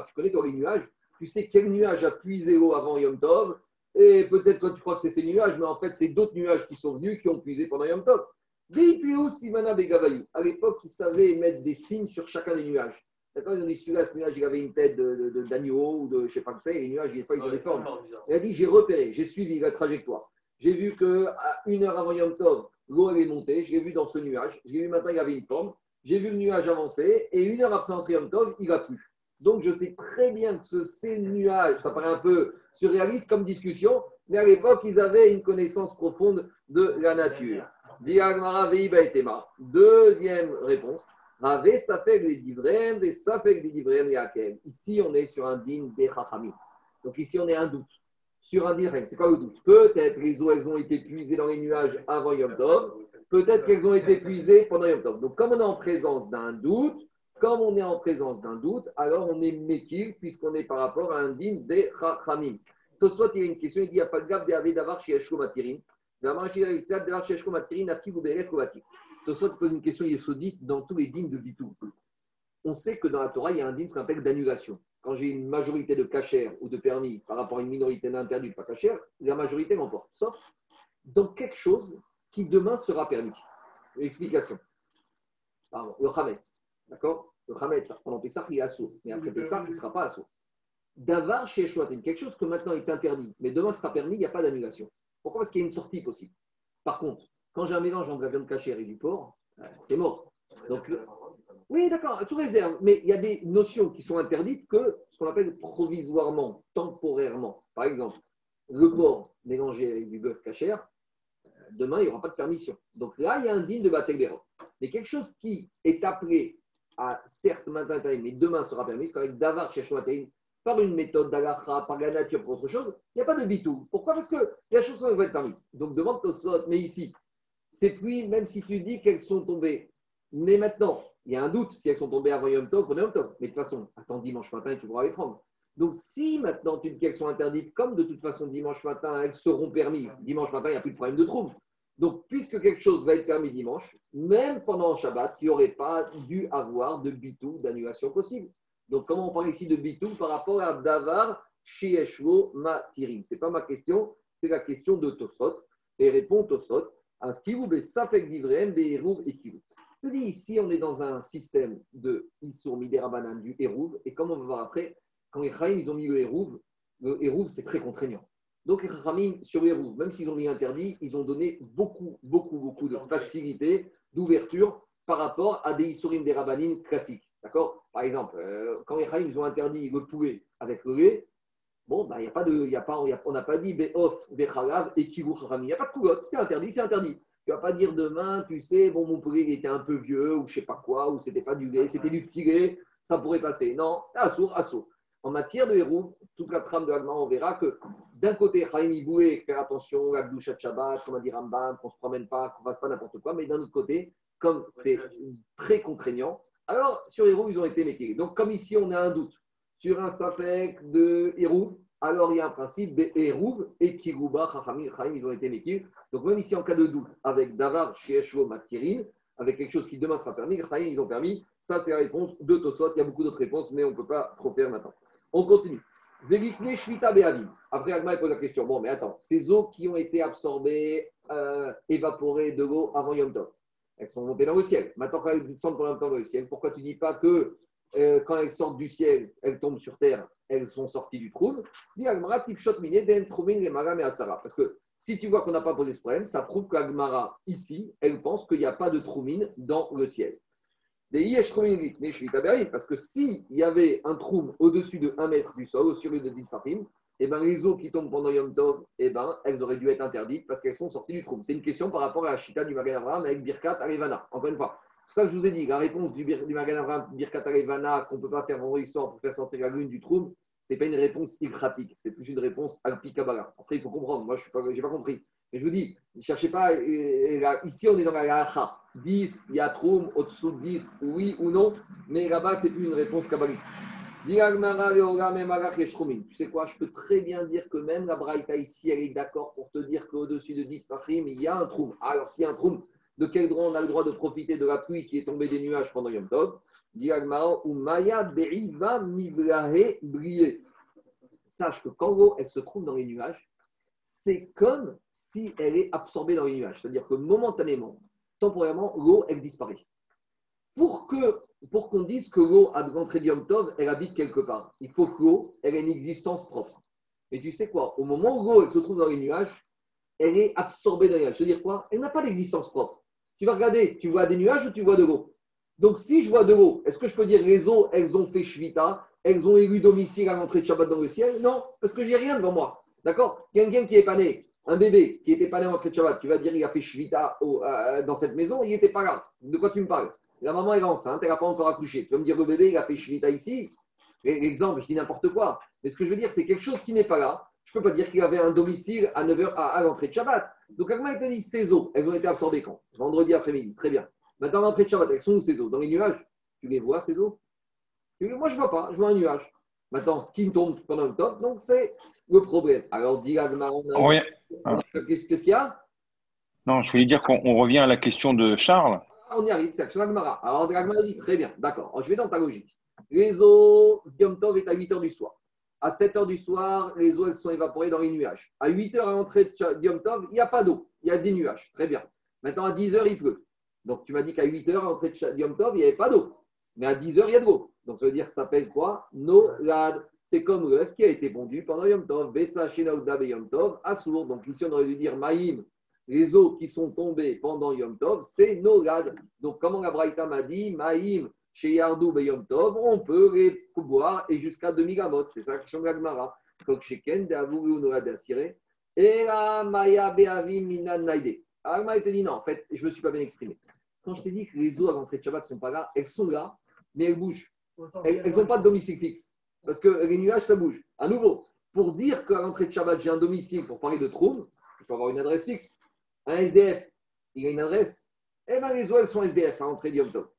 tu connais toi les nuages? Tu sais quel nuage a puisé l'eau avant Yom Tov? Et peut-être que tu crois que c'est ces nuages, mais en fait, c'est d'autres nuages qui sont venus qui ont puisé pendant Yom Tov. À l'époque, ils savaient mettre des signes sur chacun des nuages. D'accord Ils ont dit celui-là, ce nuage, il avait une tête d'agneau ou de je ne sais pas ça, et les nuages, il pas, ils ont des formes. Il a dit j'ai repéré, j'ai suivi la trajectoire. J'ai vu qu'à une heure avant Yom Tov, l'eau avait monté, je l'ai vu dans ce nuage. Je l'ai vu maintenant, il avait une forme. J'ai vu le nuage avancer, et une heure après entrer Yom Tov, il a plu. Donc je sais très bien que ce, ces nuages, ça paraît un peu surréaliste comme discussion, mais à l'époque, ils avaient une connaissance profonde de la nature. Deuxième réponse. Ici, on est sur un din des chachamim. Donc ici, on est un doute. Sur un direct, c'est quoi le doute? Peut-être les eaux, elles ont été puisées dans les nuages avant Yom Tov. Peut-être qu'elles ont été puisées pendant Yom Tov. Donc, comme on est en présence d'un doute, comme on est en présence d'un doute, alors on est Mekil, puisqu'on est par rapport à un din des Chachamim. Tosot, il y a une question, il dit il n'y a pas de gaffe d'avoir chez Matirin. Tosot pose une question yesodite dans tous les dînes de Bitou. On sait que dans la Torah, il y a un dîne qu'on appelle d'annulation. Quand j'ai une majorité de cachère ou de permis par rapport à une minorité d'interdit pas cachère, la majorité l'emporte. Sauf dans quelque chose qui demain sera permis. Explication. Pardon, le Hametz. D'accord? Le Hametz, pendant Pessah, il est assaut. Mais après Pessah, il ne sera pas assaut. D'avar chez Eshwatin, quelque chose que maintenant est interdit, mais demain sera permis, il n'y a pas d'annulation. Pourquoi? Parce qu'il y a une sortie possible. Par contre, quand un mélange entre la viande cachère et du porc, c'est mort. Donc, oui, d'accord, sous réserve. Mais il y a des notions qui sont interdites que ce qu'on appelle provisoirement, temporairement. Par exemple, le porc mélangé avec du bœuf cachère, demain, il n'y aura pas de permission. Donc là, il y a un digne de Batel Mais quelque chose qui est appelé à, certes, maintenant, mais demain sera permis, qu'avec Davar Sheshmatein, par une méthode d'Alacha, par la nature, pour autre chose, il n'y a pas de bitou. Pourquoi? Parce que les choses vont être permises. Donc demande Tosot, mais ici, ces pluies, même si tu dis qu'elles sont tombées, mais maintenant, il y a un doute si elles sont tombées avant Yom Tov ou Yom. Mais de toute façon, attends dimanche matin et tu pourras les prendre. Donc, si maintenant tu dis qu'elles sont interdites, comme de toute façon dimanche matin, elles seront permises, dimanche matin, il n'y a plus de problème de trouble. Donc, puisque quelque chose va être permis dimanche, même pendant Shabbat, il n'y aurait pas dû avoir de bitou, d'annulation possible. Donc, comment on parle ici de bitou par rapport à Davar, Shieshvo, Matirim? Ce n'est pas ma question, c'est la question de Tosot. Et répond Tosot, à Kiroub Safek Divrem, Be'erouv et Kiroub. Je dis ici, on est dans un système de Issour Miderabanan du Hérouv, et comme on va voir après, quand les Chaim, ils ont mis le Hérouv, le Hérouv, c'est très contraignant. Donc les Chaim, sur le Hérouv, même s'ils ont mis interdit, ils ont donné beaucoup, beaucoup, beaucoup de facilité, d'ouverture par rapport à des Issourim des classiques. D'accord? Par exemple, euh, quand les Chaim, ils ont interdit le poulet avec le lait, bon, bah, y a pas de, y a pas, on n'a pas dit Be'of, Be'chalav et Kivu Il n'y a pas de coulotte, c'est interdit, c'est interdit. Tu vas pas dire demain, tu sais, bon, mon poulet il était un peu vieux, ou je sais pas quoi, ou c'était pas du lait, c'était du petit ça pourrait passer. Non, assour, assour. En matière de héros, toute la trame de l'Agma, on verra que d'un côté, Chaim Iboué, faire attention, la Gdoucha Shabbat, comme a dit Rambam, qu'on ne se promène pas, qu'on ne fasse pas n'importe quoi, mais d'un autre côté, comme c'est très contraignant, alors sur héros, ils ont été métiers. Donc, comme ici, on a un doute sur un sapek de héros, alors il y a un principe de et Kiruba, Chachamim, ils ont été métiers. Donc même ici en cas de doute, avec Davar, Shieshvo, Matirin, avec quelque chose qui demain sera permis, les ils ont permis. Ça, c'est la réponse de Tosot. Il y a beaucoup d'autres réponses, mais on ne peut pas trop faire maintenant. On continue. Après, Agma pose la question. Bon, mais attends, ces eaux qui ont été absorbées, euh, évaporées de l'eau avant Yom Tov, elles sont montées dans le ciel. Maintenant, quand elles descendent pour dans le ciel, pourquoi tu ne dis pas que euh, quand elles sortent du ciel, elles tombent sur terre, elles sont sorties du trou Parce que si tu vois qu'on n'a pas posé ce problème, ça prouve qu'Agmara, ici, elle pense qu'il n'y a pas de troumine dans le ciel. Parce que s'il y avait un trou au-dessus de 1 mètre du sol, au-dessus de 10 farim, et ben, les eaux qui tombent pendant Yom Tov, eh ben, elles auraient dû être interdites parce qu'elles sont sorties du trou. C'est une question par rapport à la chita du Magan Abraham avec Birkat Arevana. Encore une fois, ça que je vous ai dit, la réponse du, du Magan Birkat qu'on ne peut pas faire en histoire pour faire sortir la lune du trou, ce n'est pas une réponse ilkratique, c'est plus une réponse alpikabala. Après, il faut comprendre, moi, je n'ai pas, compris. Mais je vous dis, ne cherchez pas, ici, on est dans la lacha. 10, il y a troum, au-dessous de 10, oui ou non, mais là-bas, c'est plus une réponse kabbaliste. Tu sais quoi, je peux très bien dire que même la Braïta ici, elle est d'accord pour te dire qu'au-dessus de 10 Fahim, il y a un troum. Alors, s'il y a un troum, de quel droit on a le droit de profiter de la pluie qui est tombée des nuages pendant Yom Tov ou Maya Mivrahe briller. Sache que quand l'eau, elle se trouve dans les nuages, c'est comme si elle est absorbée dans les nuages. C'est-à-dire que momentanément, temporairement, l'eau, elle disparaît. Pour qu'on dise que l'eau a de l'entrée Tov, elle habite quelque part. Il faut que l'eau, elle ait une existence propre. Mais tu sais quoi? Au moment où l'eau, elle se trouve dans les nuages, elle est absorbée dans les nuages. C'est-à-dire quoi? Elle n'a pas d'existence propre. Tu vas regarder, tu vois des nuages ou tu vois de l'eau? Donc, si je vois de l'eau, est-ce que je peux dire les eaux, elles ont fait Shvita, elles ont élu domicile à l'entrée de Shabbat dans le ciel? Non, parce que j'ai rien devant moi. D'accord? Quelqu'un qui est pané, Un bébé qui n'était pas né en entrée de Shabbat, tu vas dire il a fait Shvita euh, dans cette maison, il n'était pas là. De quoi tu me parles? La maman est enceinte, elle n'a pas encore accouché. Tu vas me dire le bébé, il a fait Shvita ici? Exemple, je dis n'importe quoi. Mais ce que je veux dire, c'est quelque chose qui n'est pas là. Je ne peux pas dire qu'il avait un domicile à 9h à, l'entrée de Shabbat. Donc, comment il te dit ces eaux Elles ont été absorbées quand? Vendredi après-midi. Très bien. Maintenant, l'entrée de Shabbat, elles sont où ces eaux? Dans les nuages? Tu les vois, ces eaux? Moi, je ne vois pas. Je vois un nuage. Maintenant, qui tombe pendant le top, donc c'est le problème. Alors, dit Agmar, qu'est-ce qu'il y a? Non, je voulais dire qu'on revient à la question de Charles. Ah, on y arrive, c'est Action Agmara. Alors, Agmara dit très bien, d'accord. Je vais dans ta logique. Les eaux, Yom Tov est à 8 h du soir. À 7 h du soir, les eaux sont évaporées dans les nuages. À 8 h à l'entrée de Yom Tov, il n'y a pas d'eau, il y a des nuages. Très bien. Maintenant, à 10 h il pleut. Donc, tu m'as dit qu'à 8 h à l'entrée de Yom Tov, il n'y avait pas d'eau. Mais à 10 h il y a de l'eau. Donc, ça veut dire, ça s'appelle quoi? Nolad. C'est comme l'œuf qui a été pondu pendant Yom Tov. Betsa Be Yom Tov, Assour. Donc, ici, on aurait dû dire Maïm. Les eaux qui sont tombées pendant Yom Tov, c'est Nolad. Donc, comment la Braïta m'a dit Maïm chez Yardou Yom Tov, on peut les boire et jusqu'à demi-gamot. C'est ça que je Gagmara. Donc, chez Ken. Et la Maya Beavim Minan Naide. Agma, il te dit non, en fait, je ne me suis pas bien exprimé. Quand je t'ai dit que les eaux à l'entrée de Shabbat ne sont pas là, elles sont là, mais elles bougent. Elles n'ont pas de domicile fixe. Parce que les nuages, ça bouge. À nouveau, pour dire qu'à l'entrée de Shabbat, j'ai un domicile pour parler de Troum, il faut avoir une adresse fixe. Un SDF, il a une adresse. Eh bien, les eaux, elles sont SDF à l'entrée du Tov.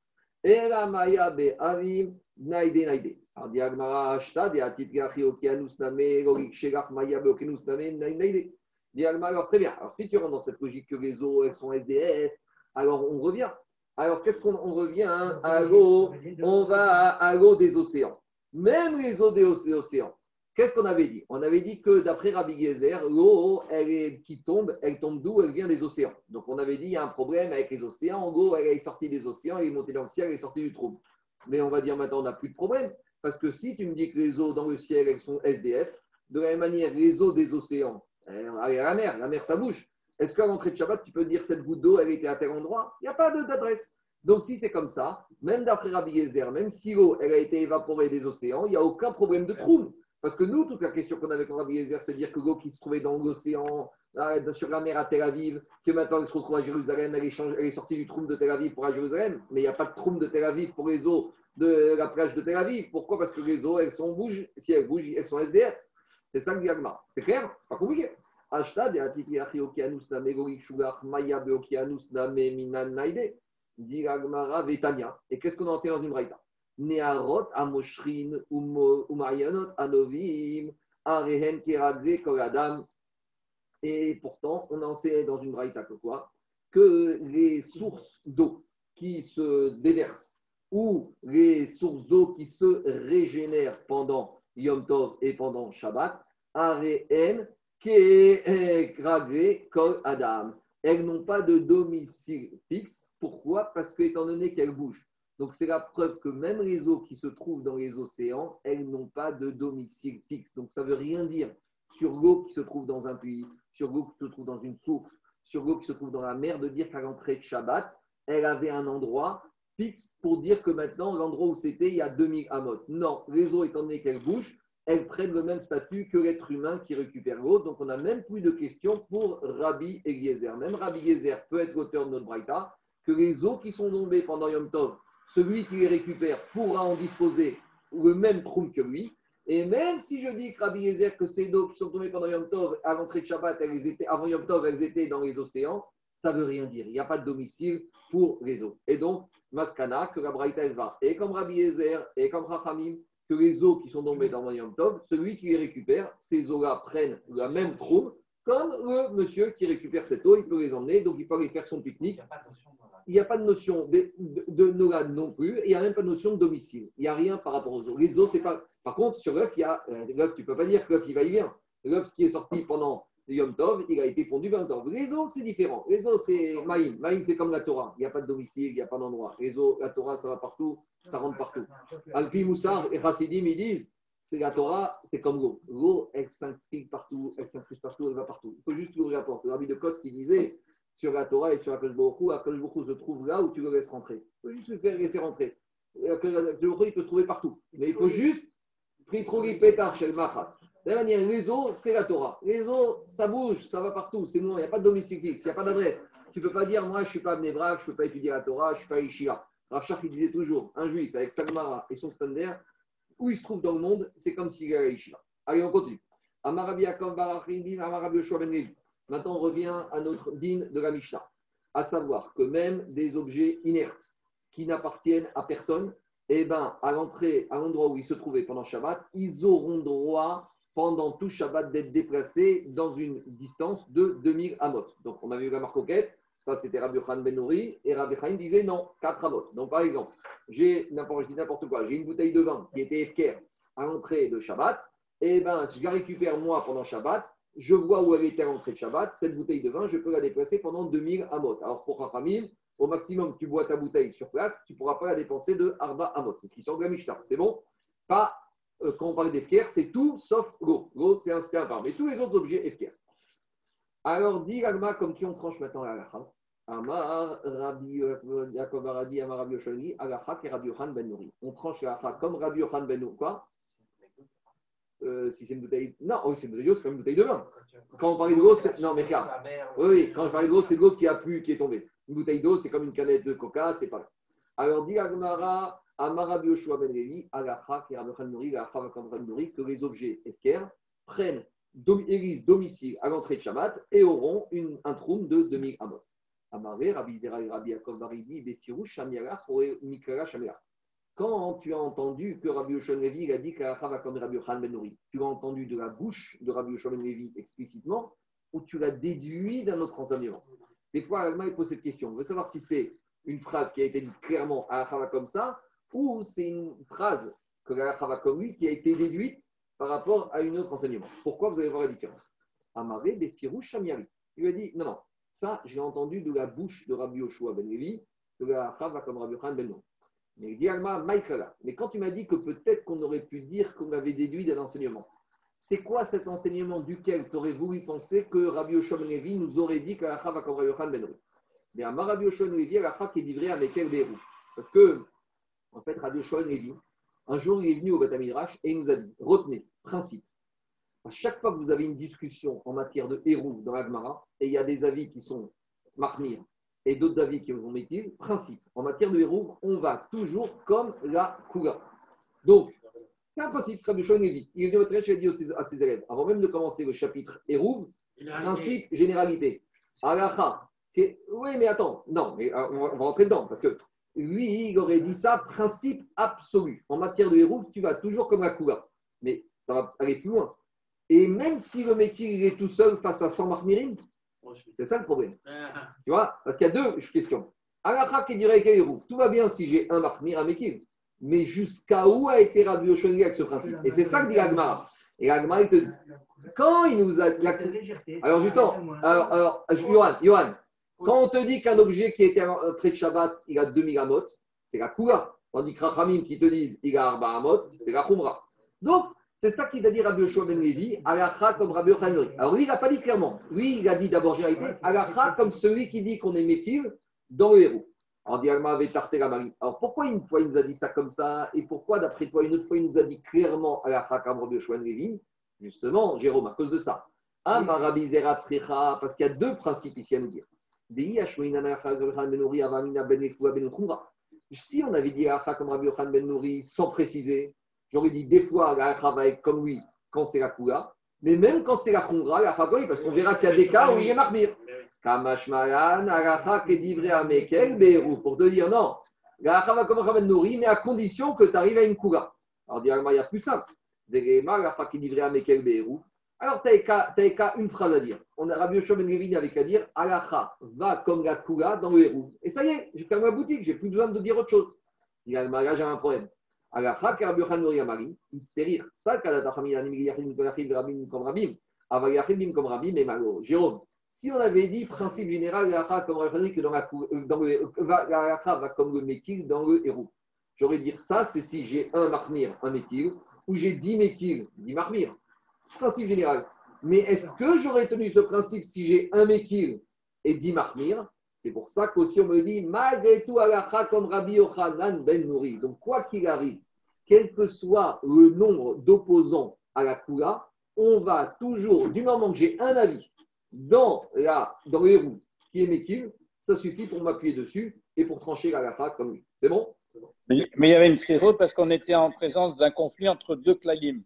Alors, très bien. Alors, si tu rentres dans cette logique que les eaux, elles sont SDF, alors on revient. Alors, qu'est-ce qu'on revient hein? à l'eau? On va à l'eau des océans. Même les eaux des océans. Qu'est-ce qu'on avait dit? On avait dit que d'après Rabbi Gezer, l'eau qui tombe, elle tombe d'où? Elle vient des océans. Donc on avait dit il y a un problème avec les océans. En gros, elle est sortie des océans, elle est montée dans le ciel, elle est sortie du trou. Mais on va dire maintenant, on n'a plus de problème. Parce que si tu me dis que les eaux dans le ciel, elles sont SDF, de la même manière, les eaux des océans, elle est à la mer, la mer, ça bouge. Est-ce qu'à l'entrée de Shabbat, tu peux dire cette goutte d'eau, elle était à tel endroit? Il n'y a pas d'adresse. Donc, si c'est comme ça, même d'après Rabbi Yezer, même si l'eau elle a été évaporée des océans, il n'y a aucun problème de trou. Parce que nous, toute la question qu'on avait avec Rabbi Yezer, c'est de dire que l'eau qui se trouvait dans l'océan, sur la mer à Tel Aviv, que maintenant elle se retrouve à Jérusalem, elle est, sortie du trou de Tel Aviv pour à Jérusalem, mais il n'y a pas de trou de Tel Aviv pour les eaux de la plage de Tel Aviv. Pourquoi? Parce que les eaux, elles sont bougent. Si elles bougent, elles sont SDF. C'est ça le diagma. C'est clair? C'est pas compliqué. Et qu'est-ce qu'on a enseigné dans une braïta? Nearot, Amoshrin, Umayanot, Anovim, Arehen, Keradze, Koladam. Et pourtant, on a enseigné dans une braïta que quoi Que les sources d'eau qui se déversent ou les sources d'eau qui se régénèrent pendant Yom Tov et pendant Shabbat, Arehen, Keradze, Kol Adam elles n'ont pas de domicile fixe. Pourquoi? Parce que, étant donné qu'elles bougent. Donc, c'est la preuve que même les eaux qui se trouvent dans les océans, elles n'ont pas de domicile fixe. Donc, ça ne veut rien dire sur l'eau qui se trouve dans un puits, sur l'eau qui se trouve dans une source, sur l'eau qui se trouve dans la mer, de dire qu'à l'entrée de Shabbat, elle avait un endroit fixe pour dire que maintenant, l'endroit où c'était, il y a 2000 amot. Non, les eaux, étant donné qu'elles bougent, elles prennent le même statut que l'être humain qui récupère l'eau. Donc, on n'a même plus de questions pour Rabbi Eliezer. Même Rabbi Eliezer peut être l'auteur de notre braïta, que les eaux qui sont tombées pendant Yom Tov, celui qui les récupère pourra en disposer le même trou que lui. Et même si je dis que Rabbi Eliezer, que ces eaux qui sont tombées pendant Yom Tov, à l'entrée de Shabbat, elles étaient, avant Yom Tov, elles étaient dans les océans, ça ne veut rien dire. Il n'y a pas de domicile pour les eaux. Et donc, Maskana, que la Braïta, va, et comme Rabbi Eliezer, et comme Rachamim, que les eaux qui sont tombées dans le Yom Tov, celui qui les récupère, ces eaux-là prennent la même troupe, comme le monsieur qui récupère cette eau, il peut les emmener, donc il peut aller faire son pique-nique. Il n'y a pas de notion de, de, non plus, et il n'y a même pas de notion de domicile. Il n'y a rien par rapport aux eaux. Les eaux, c'est pas. Par contre, sur l'œuf, il y a. Euh, l'œuf, tu ne peux pas dire que l'œuf, il va y vient. L'œuf, ce qui est sorti pendant Yom Tov, il a été fondu Yom Tov. Les eaux, c'est différent. Les eaux, c'est Maïm. Maïm, c'est comme la Torah. Il n'y a pas de domicile, il n'y a pas d'endroit. Les eaux, la Torah, ça va partout, ça rentre partout. Alpi Moussar et Chassidim, ils disent c'est la Torah, c'est comme l'eau. L'eau, elle s'infiltre partout, elle s'infiltre partout, elle va partout. Il faut juste l'ouvrir la porte. Rabbi de Kotz qui disait sur la Torah et sur Akash Baruch Akash Baruch se trouve là où tu le laisses rentrer. Il faut juste le faire laisser rentrer. Akash il peut se trouver partout. Mais il faut juste. De la manière, les eaux, c'est la Torah. Les eaux, ça bouge, ça va partout, c'est moi, il n'y a pas de domicile fixe, il n'y a pas d'adresse. Tu ne peux pas dire, moi, je ne suis pas Bnebrak, je ne peux pas étudier la Torah, je ne suis pas Ishia. Rachar, il disait toujours, un juif avec Sagmara et son standard, où il se trouve dans le monde, c'est comme s'il est à Ishia. Allez, on continue. Amarabi ben Maintenant, on revient à notre din de la Mishnah, à savoir que même des objets inertes qui n'appartiennent à personne, eh ben, à l'entrée, à l'endroit où ils se trouvaient pendant Shabbat, ils auront droit pendant tout Shabbat d'être déplacés dans une distance de 2000 amot. Donc, on avait eu la marque ça c'était Rabbi Khan Ben Nouri, et Rabbi Khan disait non, 4 amot. Donc, par exemple, j'ai n'importe quoi, j'ai une bouteille de vin qui était FKR à l'entrée de Shabbat, et eh ben, si je la récupère moi pendant Shabbat, je vois où elle était à l'entrée de Shabbat, cette bouteille de vin, je peux la déplacer pendant 2000 amot. Alors, pour Rachamim, au maximum, tu bois ta bouteille sur place, tu ne pourras pas la dépenser de Arba Amot. C'est ce qui sort de la Mishnah. C'est bon? Pas, euh, quand on parle d'Efker, c'est tout sauf l'eau. L'eau, c'est un stade part. Mais tous les autres objets, Efker. Alors, dit Alma, comme qui on tranche maintenant la Alacha Amar Rabbi Yaakov Aradi, Amar Rabbi Yoshani, Alacha qui Rabbi Yohan Ben Nouri. On tranche la comme Rabbi Yohan Ben Nouri. Quoi? Euh, si c'est une bouteille. Non, oui, c'est une bouteille d'eau, c'est comme une bouteille de vin. Quand on parle de l'eau, c'est. Non, mais regarde. Oui, oui, quand je parle de l'eau, c'est l'eau qui a plu, qui est tombée. Une bouteille d'eau, c'est comme une canette de coca, c'est pareil. Alors, dit Agmara, Amara Ben Levi, Agacha, qui est que les objets Efker prennent élisent domicile à l'entrée de Shabbat et auront une, un trou de 2000 amot. Amaré, Rabbi Zera Rabbi Yaakov Baridi, Betiru, Shamiara, Mikara, Shamiara. Quand tu as entendu que Rabbi Yoshua Ben Levi a dit qu'Agacha va comme Rabbi Yochan Ben tu l'as entendu de la bouche de Rabbi Yoshua Ben Levi explicitement ou tu l'as déduit d'un autre enseignement? Des fois, Alma pose cette question. On veut savoir si c'est une phrase qui a été dite clairement à Achava comme ça, ou c'est une phrase que Achava comme lui qui a été déduite par rapport à une autre enseignement. Pourquoi vous allez voir la différence? Amaré, Befirou, Shamiari. Il lui a dit non, non, ça, j'ai entendu de la bouche de Rabbi Yoshua ben Levi, de la comme Rabbi Khan ben Non. Mais il dit Alma, Mais quand tu m'as dit que peut-être qu'on aurait pu dire qu'on avait déduit d'un enseignement, c'est quoi cet enseignement duquel tu aurais voulu penser que Rabbi Yoshua ben Levi nous aurait dit qu'Alacha va comme Rabbi Yochanan ben Mais à Rabbi Yoshua ben Levi, Alacha qui est livré avec quel Berou Parce que, en fait, Rabbi Yoshua ben Levi, un jour, il est venu au Beth et il nous a dit retenez, principe. À chaque fois que vous avez une discussion en matière de héros dans l'Agmara, et il y a des avis qui sont marmir et d'autres avis qui vont métier, principe. En matière de héros, on va toujours comme la Kula. Donc, c'est un principe, comme Il est venu il a dit à ses élèves, avant même de commencer le chapitre Hérouv, principe, généralité. Alacha. Oui, mais attends, non, mais euh, on va, rentrer dedans, parce que lui, il aurait dit ça, principe absolu. En matière de Hérouv, tu vas toujours comme la Kouga. Mais ça va aller plus loin. Et même si le mec est tout seul face à 100 marmirim, c'est ça le problème. Ah. Tu vois Parce qu'il y a deux questions. Alacha qui dirait tout va bien si j'ai un marmir, un mekil mais jusqu'à où a été Rabbi Yoshua avec ce principe? Et c'est ça que dit Agmar. Et Agmar, il te dit, quand il nous a. Alors, justement, alors, alors Johan, quand on te dit qu'un objet qui était entré de Shabbat, il a 2000 amot, c'est la Kula. Tandis que Rachamim qui te disent il a Arba amot, c'est la Khumra. Donc, c'est ça qu'il a dit Rabbi Yoshua ben Levi, Alakha comme Rabbi Yochanan. Alors, lui, il n'a pas dit clairement. Lui, il a dit d'abord généralité, Alakha comme celui qui dit qu'on est Mekil dans le héros. Alors pourquoi une fois il nous a dit ça comme ça et pourquoi d'après toi une autre fois il nous a dit clairement à la Hakam de Levin Justement, Jérôme, à cause de ça. Parce qu'il y a deux principes ici à nous dire. Si on avait dit Acha comme Rabbi Yochan Ben Nouri sans préciser, j'aurais dit des fois va être comme lui quand c'est la Kula, mais même quand c'est la Khumra, la parce qu'on verra qu'il y a des cas où il est Mahmir. Kamashmalan, Agacha Kedivre Amekel, Beirou. Pour te dire non, Agacha va comme Rabban Nouri, mais à condition que tu arrives à une Kula. Alors, il y a plus simple. Alors, tu qu'à une phrase à dire. On a Rabbi Yoshua Ben Levin avec à dire Agacha va comme la Kula dans le héros. Et ça y est, j'ai fermé ma boutique, j'ai plus besoin de dire autre chose. Il y a là, j'ai un problème. Agacha, Rabbi Yoshua Nouri Amari, il se rire. Ça, quand ta famille a mis Yachim comme Rabim comme Rabim, Ava Yachim comme Rabim, mais malo. Jérôme. Si on avait dit principe général, la comme que dans, la, euh, dans le, la va comme le mekil dans le héros. J'aurais dire ça, c'est si j'ai un marmir, un mekil, ou j'ai dix mekil, dix marmir. Principe général. Mais est-ce que j'aurais tenu ce principe si j'ai un mekil et dix marmir C'est pour ça qu'aussi on me dit, malgré tout, alacha comme Rabbi Yochanan ben Nouri. Donc, quoi qu'il arrive, quel que soit le nombre d'opposants à la Kula, on va toujours, du moment que j'ai un avis dans, la, dans les roues qui est Mekil, ça suffit pour m'appuyer dessus et pour trancher la gafa comme lui. C'est bon? Mais, il y avait une sérose parce qu'on était en présence d'un conflit entre deux klalim.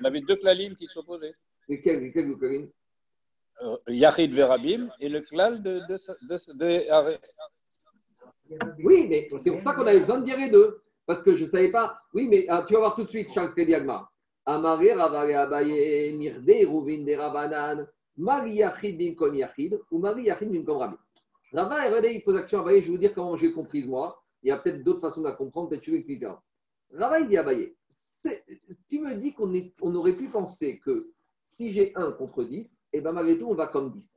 On avait deux klalim qui s'opposaient. Et quel, quel klalim Yahid Verabim et le klal de, de, Oui, mais c'est pour ça qu'on avait besoin de dire les deux. Parce que je ne savais pas. Oui, mais ah, tu vas voir tout de suite, Charles Kediagma. Amare Ravare Abaye Mirde Ruvin de Rabanan. Mari Yachid bin Kom Yachid ou Mari Yachid bin Kom Rabbi. Rava il pose action Abaye. Je vais vous dire comment j'ai compris moi. Il y a peut-être d'autres façons de la comprendre. Peut-être je vais expliquer. Rava, il dit Abaye Tu me dis qu'on on aurait pu penser que si j'ai 1 contre 10, et eh bien malgré tout, on va comme 10.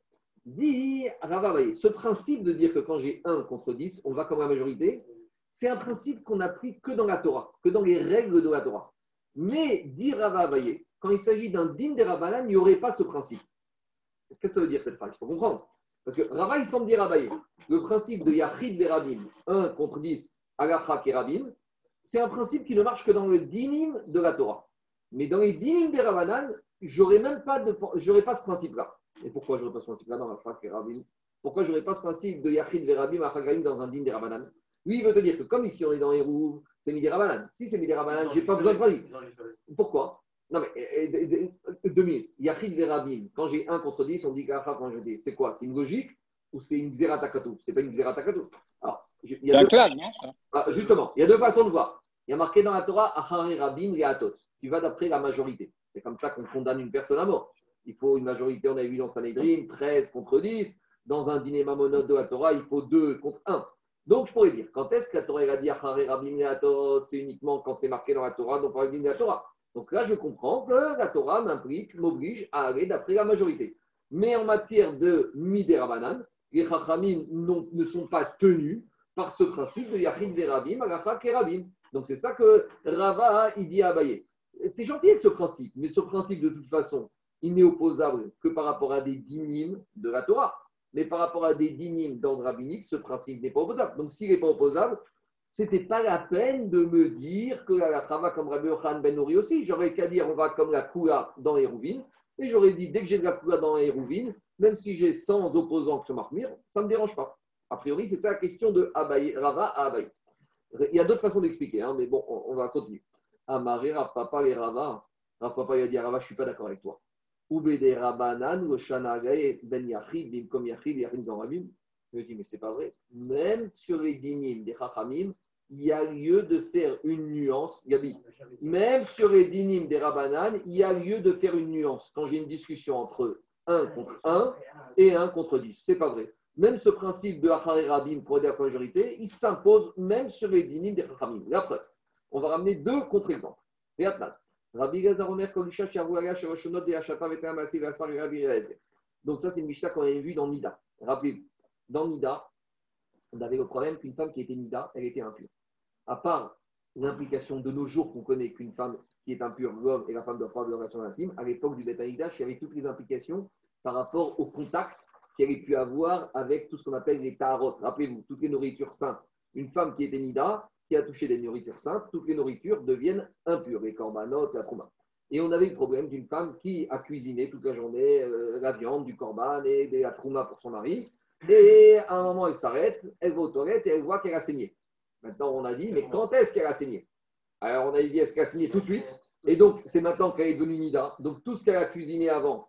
Dit Rava, ce principe de dire que quand j'ai 1 contre 10, on va comme la majorité, c'est un principe qu'on n'applique que dans la Torah, que dans les règles de la Torah. Mais, dit Rava quand il s'agit d'un din des Rabbanan, il n'y aurait pas ce principe. Qu'est-ce que ça veut dire cette phrase? Il faut comprendre. Parce que Rava, il semble dire Abaye, le principe de Yachid Verabim, 1 contre 10, Alachak et Rabim, c'est un principe qui ne marche que dans le dinim de la Torah. Mais dans les dinim des Rabbanan, j'aurais même pas, de, j'aurais pas ce principe-là. Et pourquoi je n'aurais pas ce principe-là dans Alachak et Rabim Pourquoi je n'aurais pas ce principe de Yachid Verabim, Alachak dans un din des Rabbanan? Lui, il veut te dire que comme ici on est dans roues, c'est Midi Rabanan. Si c'est Midi Rabanan, je n'ai pas besoin de principe. Pourquoi? Non, mais deux minutes. Yachid Verabim, quand j'ai 1 contre 10, on dit qu'Acha quand je dis. C'est quoi? C'est une logique ou c'est une Xeratakatou Ce n'est pas une Xeratakatou. Alors, il y a deux... non ah, Justement, il y a deux façons de voir. Il y a marqué dans la Torah Achare Rabim Reatot. Tu vas d'après la majorité. C'est comme ça qu'on condamne une personne à mort. Il faut une majorité, on a vu dans Sanhedrin, 13 contre 10. Dans un dîner mamonot de la Torah, il faut 2 contre 1. Donc, je pourrais dire, quand est-ce que la Torah a dit c'est uniquement quand c'est marqué dans la Torah, donc on la Torah. Donc là, je comprends que la Torah m'implique, m'oblige à aller d'après la majorité. Mais en matière de Miderabanan, les Chachamim ne sont pas tenus par ce principe de Yachid Verabim, Agacha Kerabim. Donc c'est ça que Rava il dit à Abaye. Es gentil avec ce principe, mais ce principe, de toute façon, il n'est opposable que par rapport à des dynimes de la Torah mais par rapport à des dynimes d'ordre rabbinique, ce principe n'est pas opposable. Donc s'il n'est pas opposable, ce n'était pas la peine de me dire que la trava comme Rabbi Ochan Ben aussi. J'aurais qu'à dire on va comme la Kula dans Hérouvine. Et j'aurais dit dès que j'ai de la Kula dans Hérouvine, même si j'ai 100 opposants que ce ça ne me dérange pas. A priori, c'est ça la question de Abaye, Rava à Abaye. Il y a d'autres façons d'expliquer, hein, mais bon, on, va continuer. Amaré, Papa et Rava. Papa il a dit Rava, je ne suis pas d'accord avec toi. Ben Yachid, comme Yachid, Yachid Rabim. Je me dis, mais c'est pas vrai. Même sur les dinim des Chachamim, il y a lieu de faire une nuance. Gabi, même sur les dinim des Rabbanan, il y a lieu de faire une nuance. Quand j'ai une discussion entre 1 contre 1 et 1 contre 10, c'est pas vrai. Même ce principe de Achari Rabim pour la majorité, il s'impose même sur les dinim des Chachamim. La preuve, on va ramener deux contre-exemples. Donc ça, c'est une Mishnah qu'on avait vue dans Nida. Rappelez-vous, dans Nida, on avait le problème qu'une femme qui était Nida, elle était impure. À part l'implication de nos jours qu'on connaît qu'une femme qui est impure, l'homme et la femme doivent avoir des relations intimes, à l'époque du Betanidash, il y avait toutes les implications par rapport au contact qu'elle ait pu avoir avec tout ce qu'on appelle les tarots. Rappelez-vous, toutes les nourritures saintes. Une femme qui était Nida, qui a touché des nourritures saintes, toutes les nourritures deviennent impures, les corbanotes, la trouma. Et on avait le problème d'une femme qui a cuisiné toute la journée euh, la viande, du corban et de la trouma pour son mari. Et à un moment, elle s'arrête, elle va aux toilettes et elle voit qu'elle a saigné. Maintenant, on a dit, mais quand est-ce qu'elle a saigné? Alors, on a dit, est-ce qu'elle a saigné tout de suite? Et donc, c'est maintenant qu'elle est devenue Nida. Donc, tout ce qu'elle a cuisiné avant,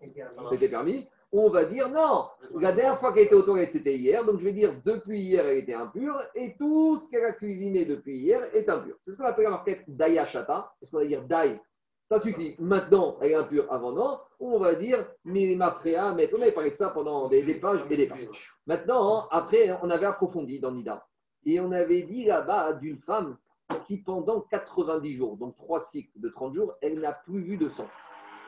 c'était permis on va dire non, la dernière fois qu'elle était aux toilettes, c'était hier, donc je vais dire depuis hier, elle était impure, et tout ce qu'elle a cuisiné depuis hier est impur. C'est ce qu'on appelle la marquette Daya Shata, ce qu'on va dire Dai. Ça suffit. Maintenant, elle est impure avant non, on va dire Mirima mais on avait parlé de ça pendant des, pages et des pages. Maintenant, après, on avait approfondi dans Nida, et on avait dit là-bas d'une femme qui pendant 90 jours, donc trois cycles de 30 jours, elle n'a plus vu de sang.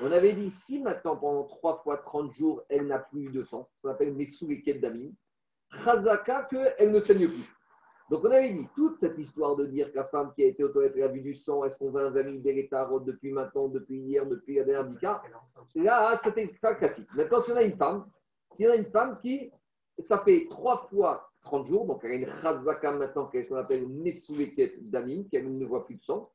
On avait dit, si maintenant, pendant 3 fois 30 jours, elle n'a plus de sang, qu'on appelle Mesouliket Damim, Chazaka, qu'elle ne saigne plus. Donc on avait dit, toute cette histoire de dire que la femme qui a été autorisée toilettes a vu du sang, est-ce qu'on va invalider tarots depuis maintenant, depuis hier, depuis la dernière bika Là, c'était cas classique. Maintenant, si on a une femme, si on a une femme qui, ça fait 3 fois 30 jours, donc elle a une Chazaka maintenant, qu'on appelle Mesouliket Damim, qu'elle ne voit plus de sang,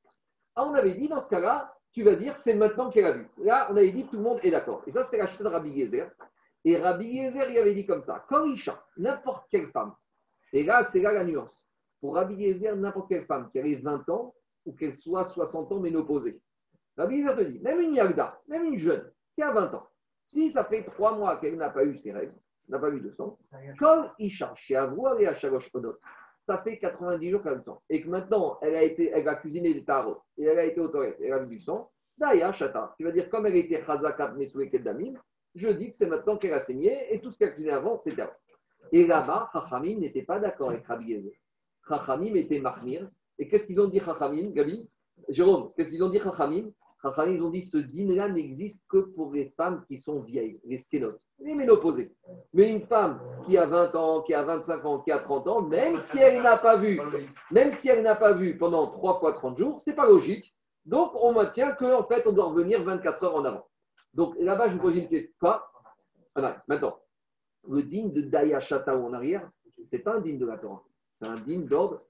ah, on avait dit dans ce cas-là, tu vas dire c'est maintenant qu'elle a vu. Là, on avait dit tout le monde est d'accord. Et ça, c'est la de Rabbi Gezer. Et Rabbi Gezer, il avait dit comme ça quand Isha, n'importe quelle femme, et là, c'est là la nuance. Pour Rabbi Gezer, n'importe quelle femme qui ait 20 ans ou qu'elle soit 60 ans ménopausée. Rabbi Gezer te dit même une Yagda, même une jeune qui a 20 ans, si ça fait 3 mois qu'elle n'a pas eu ses règles, n'a pas eu de sang, comme Isha, chez Avouar et à Shalosh Odot, ça fait 90 jours qu'elle a le temps. Et que maintenant, elle a, été, elle a cuisiné des tarots et elle a été aux toilettes, elle a vu du sang. D'ailleurs, Chata, tu vas dire, comme elle était Chazakat Mesoué Damim, je dis que c'est maintenant qu'elle a saigné et tout ce qu'elle a avant, c'est. Et là-bas, Chachamim n'était pas d'accord avec Rabbi Yezer. Chachamim était Mahmir. Et qu'est-ce qu'ils ont dit, Chachamim, Gabi? Jérôme, qu'est-ce qu'ils ont dit, Chachamim Chachamim, ils ont dit ce dîner-là n'existe que pour les femmes qui sont vieilles, les skénotes, les ménopausées. Mais une femme qui a 20 ans, qui a 25 ans, qui a 30 ans, même si elle n'a pas vu, même si elle n'a pas vu pendant 3 fois 30 jours, c'est pas logique. Donc, on maintient qu'en fait, on doit revenir 24 heures en avant. Donc, là-bas, je vous pose une question. Quoi? Maintenant, le digne de Daya Shata en arrière, ce n'est pas un digne de la Torah, c'est un digne d'ordre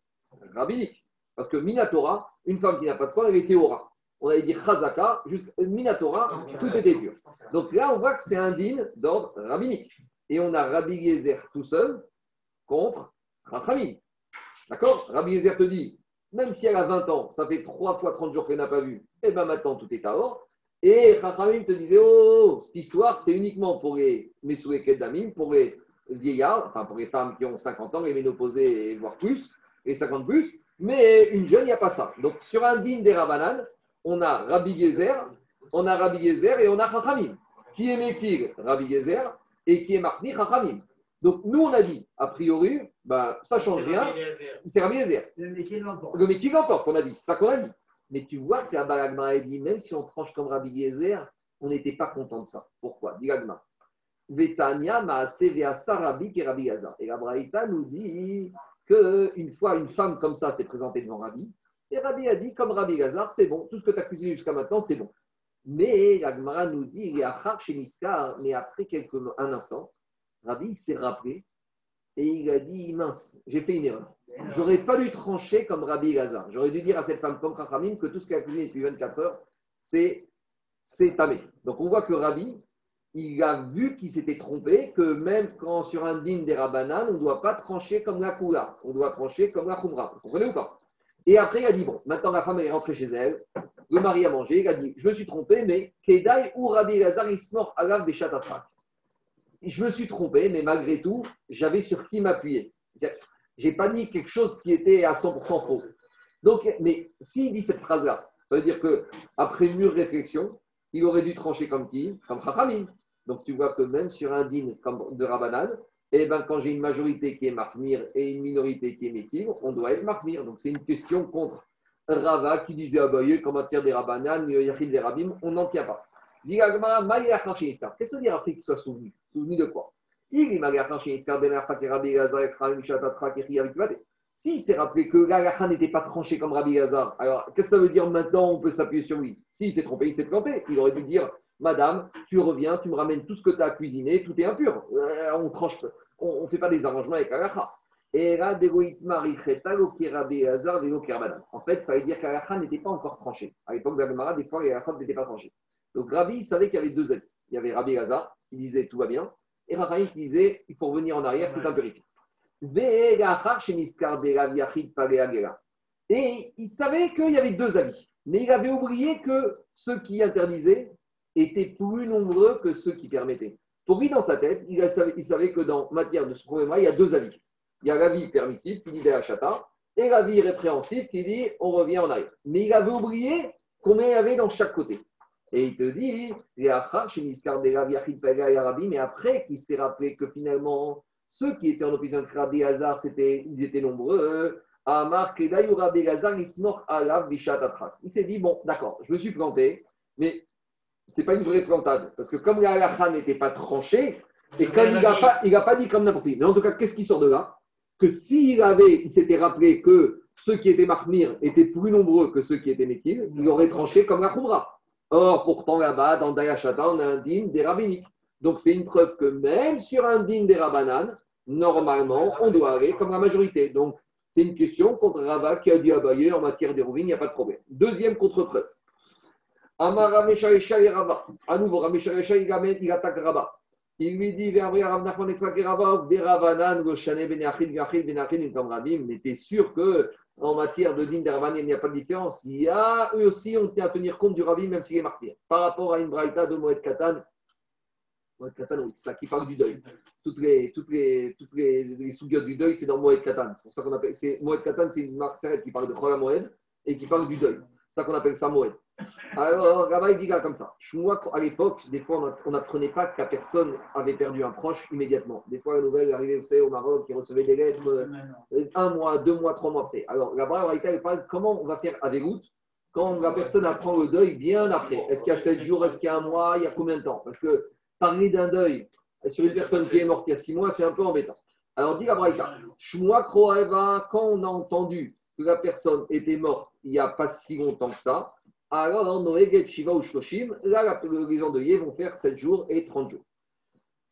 rabbinique. Parce que Minatora, une femme qui n'a pas de sang, elle était aura. On avait dit Chazaka, juste Minatora, tout était dur. Donc là, on voit que c'est un digne d'ordre rabbinique. Et on a Rabbi Yezer tout seul contre Rachamim. D'accord? Rabbi Yezer te dit, même si elle a 20 ans, ça fait 3 fois 30 jours qu'elle n'a pas vu, et eh bien maintenant tout est à or. Et Chachamim te disait, oh, cette histoire, c'est uniquement pour les Mesoué Kedamim, pour les vieillards, enfin pour les femmes qui ont 50 ans, les ménopausées, voire plus, et 50 plus. Mais une jeune, il n'y a pas ça. Donc sur un digne des Rabanan, on a Rabbi Gezer, on a Rabbi Gezer et on a Chachamim. Qui est Mekir Rabbi Gezer et qui est Mahmi Chachamim. Donc nous, on a dit, a priori, bah, ça ne change rien. C'est Rabbi Gezer. Le Mekir l'emporte, on a dit, c'est ça qu'on a dit. Mais tu vois que la Balagma dit, même si on tranche comme Rabbi Yezer, on n'était pas content de ça. Pourquoi? Dit. Vetania Rabbi et Rabbi. Et la Braïta nous dit qu'une fois une femme comme ça s'est présentée devant Rabbi, et Rabbi a dit, comme Rabbi Gazar, c'est bon, tout ce que tu as cuisiné jusqu'à maintenant, c'est bon. Mais la nous dit, il y a chez mais après quelques, un instant, Rabbi s'est rappelé et il a dit, mince, j'ai fait une erreur. J'aurais pas dû trancher comme Rabbi Gaza. J'aurais dû dire à cette femme comme que tout ce qu'elle a cuisiné depuis 24 heures, c'est tamé. Donc on voit que Rabbi, il a vu qu'il s'était trompé, que même quand sur un digne des Rabbanan, on ne doit pas trancher comme la Kula, on doit trancher comme la Khumra. Vous comprenez ou pas? Et après, il a dit bon, maintenant la femme est rentrée chez elle, le mari a mangé, il a dit je me suis trompé, mais Kedai ou Rabbi Lazar, à l'ave des Je me suis trompé, mais malgré tout, j'avais sur qui m'appuyer. J'ai pas dit quelque chose qui était à 100% faux. Donc, mais s'il dit cette phrase-là, ça veut dire que après mûre réflexion, il aurait dû trancher comme qui? Comme Chachamim. Donc tu vois que même sur un din comme de Rabbanan, eh ben, quand j'ai une majorité qui est marmir et une minorité qui est métive, on doit être marmir. Donc c'est une question contre Rava qui disait Abaye ah, qu'en matière des Rabbanan, Yachid des Rabim, on n'en tient pas. Qu'est-ce que ça veut dire après qu'il soit souvenu Souvenu de quoi? Si c'est rappelé que l'Alaha n'était pas tranché comme Rabbi Hazar, alors qu'est-ce que ça veut dire maintenant On peut s'appuyer sur lui? S'il s'est trompé, il s'est planté. Il aurait dû dire Madame, tu reviens, tu me ramènes tout ce que tu as cuisiné, tout est impur. Euh, on tranche, on ne fait pas des arrangements avec là, En fait, il fallait dire qu'Alaha n'était pas encore tranché. À l'époque de des fois, l'Alaha n'était pas tranché. Donc Rabbi savait qu'il y avait deux avis. Il y avait Rabbi Hazar, qui disait tout va bien, et Raphaël disait il faut revenir en arrière, tout périphérique. Et il savait qu'il y avait deux avis. Mais il avait oublié que ceux qui interdisaient étaient plus nombreux que ceux qui permettaient. Pour lui, dans sa tête, il, savait, que dans matière de ce problème-là, il y a deux avis. Il y a l'avis permissif qui dit Chata et l'avis répréhensif qui dit on revient en arrière. Mais il avait oublié combien il y avait dans chaque côté. Et il te dit, mais après qu'il s'est rappelé que finalement, ceux qui étaient en opposition Rabbi Hazar, c'était, ils étaient nombreux. Il s'est dit, bon, d'accord, je me suis planté, mais ce n'est pas une vraie plantade. Parce que comme la halakha n'était pas tranchée, et comme il n'a pas, pas dit comme n'importe qui. Mais en tout cas, qu'est-ce qui sort de là? Que s'il avait, il s'était rappelé que ceux qui étaient marmir étaient plus nombreux que ceux qui étaient mékil, il aurait tranché comme la khumra. Or, pourtant, là-bas, dans Dayashata, on a un digne des rabbiniques. Donc, c'est une preuve que même sur un digne des rabbanan, normalement, on doit aller comme la majorité. Donc, c'est une question contre Rabat qui a dit à Bayer en matière des rouvines, il n'y a pas de problème. Deuxième contre-preuve. Amar Ramesharesha et Rava. À nouveau, Ramesharesha, il, il attaque Rava. Il lui dit. Mais t'es sûr que en matière de din d'Arban, il n'y a pas de différence. Il y a, eux aussi, on tient à tenir compte du Rabbi, même s'il est martyr. Par rapport à une braïta de Moed Katan, Moed Katan, oui, c'est ça qui parle du deuil. Toutes les, toutes les, toutes les, les du deuil, c'est dans Moed Katan. C'est pour ça qu'on appelle, Moed Katan, c'est une marque qui parle de Chola Moed et qui parle du deuil. Ça qu'on appelle ça Moed. Alors, Rabbi dit comme ça. Moi, à l'époque, des fois, on n'apprenait pas que la personne avait perdu un proche immédiatement. Des fois, la nouvelle arrivait, vous savez, au Maroc, qui recevait des lettres euh, un mois, deux mois, trois mois après. Alors, là-bas, il parle comment on va faire avec route quand la personne apprend le deuil bien après. Est-ce qu'il y a sept jours, est-ce qu'il y a un mois, il y a combien de temps? Parce que parler d'un deuil sur une personne qui est morte il y a six mois, c'est un peu embêtant. Alors, dit la Braïta, quand on a entendu la personne était morte il n'y a pas si longtemps que ça, alors Noéget Shiva ou Shloshim, là, les endeuillés vont faire 7 jours et 30 jours.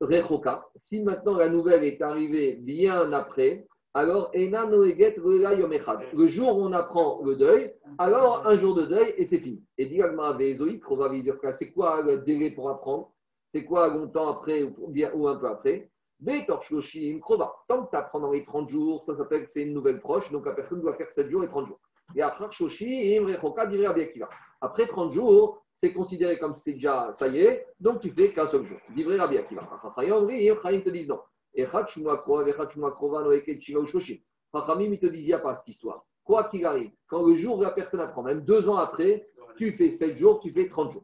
Rechoka, si maintenant la nouvelle est arrivée bien après, alors Ena Yomechad. Le jour où on apprend le deuil, alors un jour de deuil et c'est fini. Et Vezoïk, c'est quoi le délai pour apprendre? C'est quoi longtemps après ou un peu après? Betor Shloshim Krova. Tant que tu apprends dans les 30 jours, ça s'appelle que c'est une nouvelle proche, donc la personne doit faire 7 jours et 30 jours. Et après. Après 30 jours, c'est considéré comme c'est déjà, ça y est, donc tu fais qu'un seul jour. Livré Rabbi Akiva. Te disent non. Et Chachamim, ils te disent, il n'y a pas cette histoire. Quoi qu'il arrive, quand le jour où la personne apprend, même deux ans après, tu fais 7 jours, tu fais 30 jours.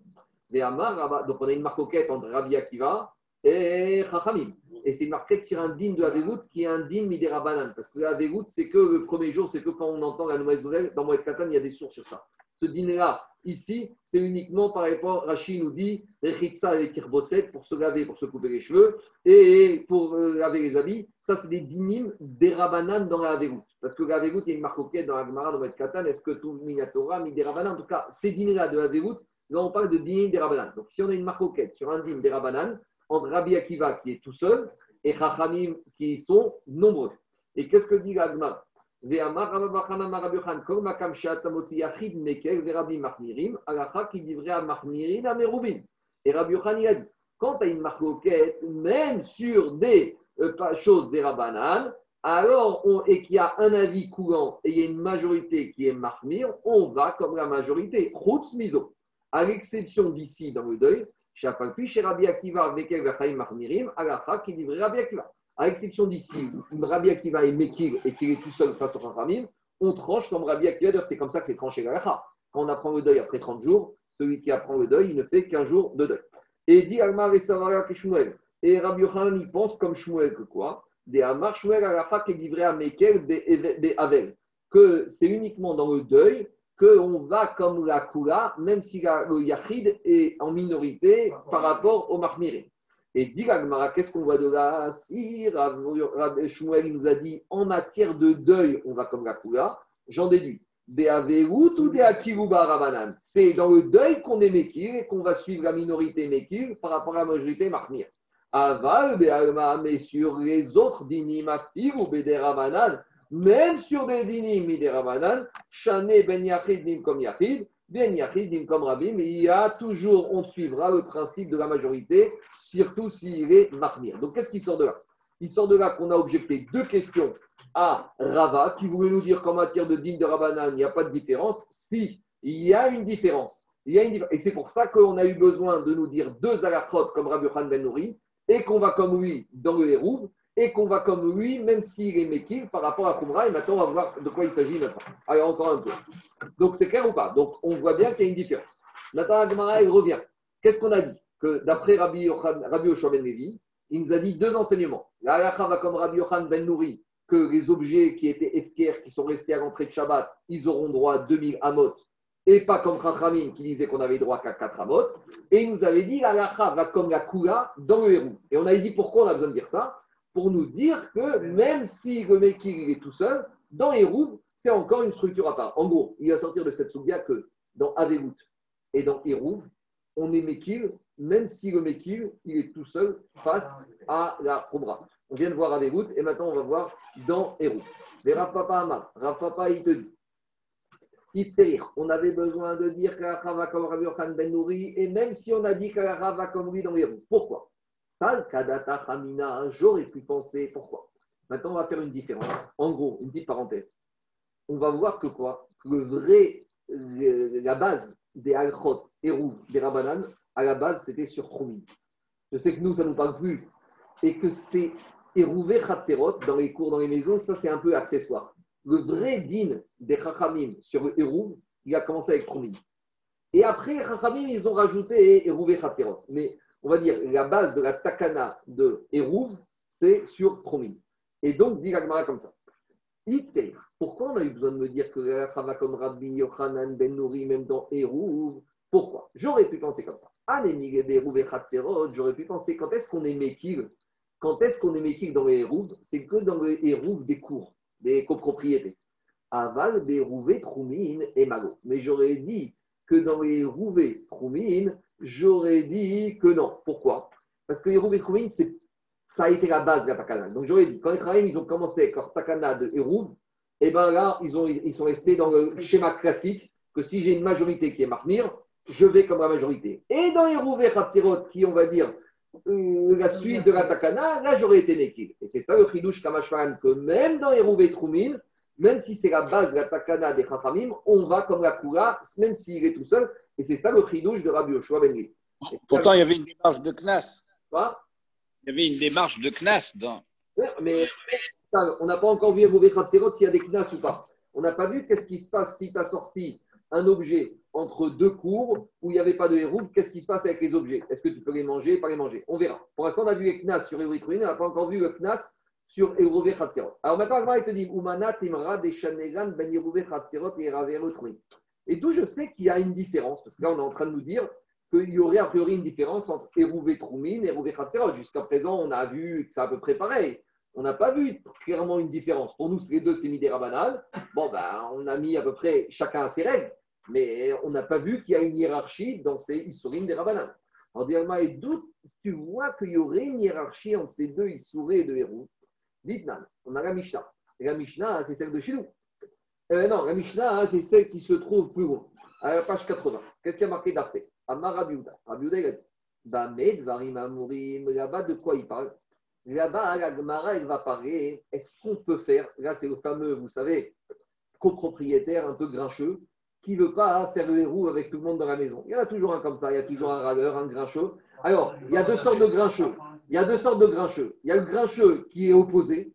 Donc on a une marcoquette entre Rabbi Akiva et Chachamim. Et c'est marquette sur un dîme de Avegout qui est un dîme midera banane. Parce que Avegout, c'est que le premier jour, c'est que quand on entend la nouvelle nouvelle, dans Moed Katan, il y a des sources sur ça. Ce dîner-là, Ici, c'est uniquement par rapport, Rachid nous dit, Rechitsa et Kirbosset pour se laver, pour se couper les cheveux, et pour euh, laver les habits. Ça, c'est des dynimes des rabanan dans la Avegout. Parce que la Avegout, il y a une marque dans la Gemara, dans le Katan, est-ce que tout Minatora, mis des rabanan En tout cas, ces dîners-là de la Avegout, là, on parle de dynim des rabanan. Donc, si on a une marque sur un dîme des rabanan, entre Rabbi Akiva qui est tout seul et Chachamim qui sont nombreux. Et qu'est-ce que dit la Gemara et Rabbi Yochan, il a dit, quand tu as une marcoquette, même sur des euh, choses des rabanan, alors, et qu'il y a un avis courant et il y a une majorité qui est marmir, on va comme la majorité, routz miso. À l'exception d'ici dans le deuil, chez Rabbi Akiva, avec Marmirim, Alacha qui Akiva à l'exception d'ici, Rabbi Akiva est Mekir et qu'il est tout seul face au Chachamim, on tranche comme Rabbi Akiva. C'est comme ça que c'est tranché la Quand on apprend le deuil après 30 jours, celui qui apprend le deuil, il ne fait qu'un jour de deuil. Et dit Almar et Savaria Shmuel. Et Rabbi Yochanan, il pense comme Shmuel que quoi? Des Shmuel qui à. Que c'est uniquement dans le deuil qu'on va comme la Kula, même si le Yachid est en minorité par rapport au Mahmiré. Et dit qu'est-ce qu'on voit de là? Si Rabbi Shmuel nous a dit en matière de deuil, on va comme la Kula, j'en déduis. ou C'est dans le deuil qu'on est Mekir et qu'on va suivre la minorité Mekir par rapport à la majorité Mahmir. Aval, mais sur les autres dinim ou Rabanan, même sur des dinim Rabanan, Shane ben Yachid nim comme Yachid, ben Yachid nim comme Rabbi, mais il y a toujours, on suivra le principe de la majorité surtout s'il est marmir. Donc, qu'est-ce qui sort de là? Il sort de là qu'on a objecté deux questions à Rava, qui voulait nous dire qu'en matière de digne de Rabanan, il n'y a pas de différence. Si, il y a une différence. Il y a une Et c'est pour ça qu'on a eu besoin de nous dire deux alakhot comme Rabbi Khan Ben Nouri, et qu'on va comme lui dans le Hérouv, et qu'on va comme lui, même s'il est Mekil, par rapport à Khumra. Et maintenant, on va voir de quoi il s'agit maintenant. Allez, encore un peu. Donc, c'est clair ou pas? Donc, on voit bien qu'il y a une différence. Maintenant, Agmara, revient. Qu'est-ce qu'on a dit? Que d'après Rabbi, Rabbi Ben Levi, il nous a dit deux enseignements. La va comme Rabbi Yochan Ben Nouri, que les objets qui étaient FKR, qui sont restés à l'entrée de Shabbat, ils auront droit à 2000 amot, et pas comme Chachamim qui disait qu'on avait droit qu'à 4 amot. Et il nous avait dit la va comme la Kula dans le héros. Et on avait dit pourquoi on a besoin de dire ça? Pour nous dire que même si le Mekir est tout seul, dans Hérouv, c'est encore une structure à part. En gros, il va sortir de cette souga que dans Averout et dans Hérouv, on est Mekir même si le Mekil, il est tout seul face à la Khumra. On vient de voir avec et maintenant on va voir dans Hérout. Mais Rav Papa Amar, Rav Papa, il te dit On avait besoin de dire qu'Alacha va comme Rabbi Yochan Ben Nouri, et même si on a dit qu'Alacha va comme lui dans roues. Pourquoi? Sal Kadata Hamina, j'aurais pu penser. Pourquoi? Maintenant, on va faire une différence. En gros, une petite parenthèse. On va voir que quoi? Le vrai, la base des Alchot, Hérouv, des Rabanan, à la base, c'était sur Troumi. Je sais que nous, ça ne nous parle plus. Et que c'est Hérouvé Khatserot dans les cours, dans les maisons, ça, c'est un peu accessoire. Le vrai din des Chachamim sur le il a commencé avec Troumi. Et après, Chachamim, ils ont rajouté Hérouvé Khatserot. Mais on va dire, la base de la takana de Hérouv, c'est sur Troumi. Et donc, dit Gagmara comme ça. Pourquoi on a eu besoin de me dire que la comme Rabbi Yochanan Ben Nouri, même dans Hérouv Pourquoi? J'aurais pu penser comme ça. J'aurais pu penser quand est-ce qu'on est Mekil Quand est-ce qu'on est Mekil dans les Hérouv C'est que dans les Hérouv des cours, des copropriétés. Aval, des Rouvé, Troumine et Mago. Mais j'aurais dit que dans les Rouvé, Troumine, j'aurais dit que non. Pourquoi? Parce que Hérouv et ça a été la base de la Takana. Donc j'aurais dit, quand les Kraïm, ils ont commencé avec leur Takana de Hérouv, et eh bien là, ils, ont, sont restés dans le schéma classique que si j'ai une majorité qui est Marnir, je vais comme la majorité. Et dans Hérouvé Khatsirot, qui on va dire euh, la suite de la Takana, là j'aurais été Nekil. Et c'est ça le Khidouche Kamashvaran, que même dans Hérouvé Troumin, même si c'est la base de la Takana des Chachamim, on va comme la Kura, même s'il est tout seul. Et c'est ça le Khidouche de Rabbi Yoshua Ben Pourtant, il y avait une démarche de Knas. Quoi Il y avait une démarche de Knas dans. mais on n'a pas encore vu Hérouvé Khatsirot s'il y a des Knas ou pas. On n'a pas vu qu'est-ce qui se passe si tu as sorti un objet entre deux cours où il n'y avait pas de hérouve, qu'est-ce qui se passe avec les objets Est-ce que tu peux les manger, pas les manger On verra. Pour l'instant, on a vu les knas sur Hérouvé on n'a pas encore vu le knas sur Hérouvé. Alors maintenant, il te dit Umana Timra Deshanegan Ben Hérouvé Khatzerot et Et d'où je sais qu'il y a une différence, parce que là, on est en train de nous dire qu'il y aurait a priori une différence entre Hérouvé Troumin et Hérouvé Khatzerot. Jusqu'à présent, on a vu que c'est à peu près pareil. On n'a pas vu clairement une différence. Pour nous, les deux, c'est Midera. Bon, ben, on a mis à peu près chacun à ses règles. Mais on n'a pas vu qu'il y a une hiérarchie dans ces Issourines des Rabbanan. On dit, et d'où tu vois qu'il y aurait une hiérarchie entre ces deux Issourés de Hérou Dites-nous, on a la Mishnah. Et la Mishnah, c'est celle de chez nous. Euh, non, la Mishnah, c'est celle qui se trouve plus loin, à la page 80. Qu'est-ce qui a marqué d'après? Amar Rabiuda. Rabiuda, il a dit Bamed, Varim Amurim. Là-bas, de quoi il parle? Là-bas, la Gemara, elle va parler. Est-ce qu'on peut faire Là, c'est le fameux, vous savez, copropriétaire un peu grincheux qui ne veut pas faire le héros avec tout le monde dans la maison. Il y en a toujours un comme ça, il y a toujours un râleur, un grincheux. Alors, il y a deux sortes de grincheux. Il y a deux sortes de grincheux. Il y a le grincheux qui est opposé,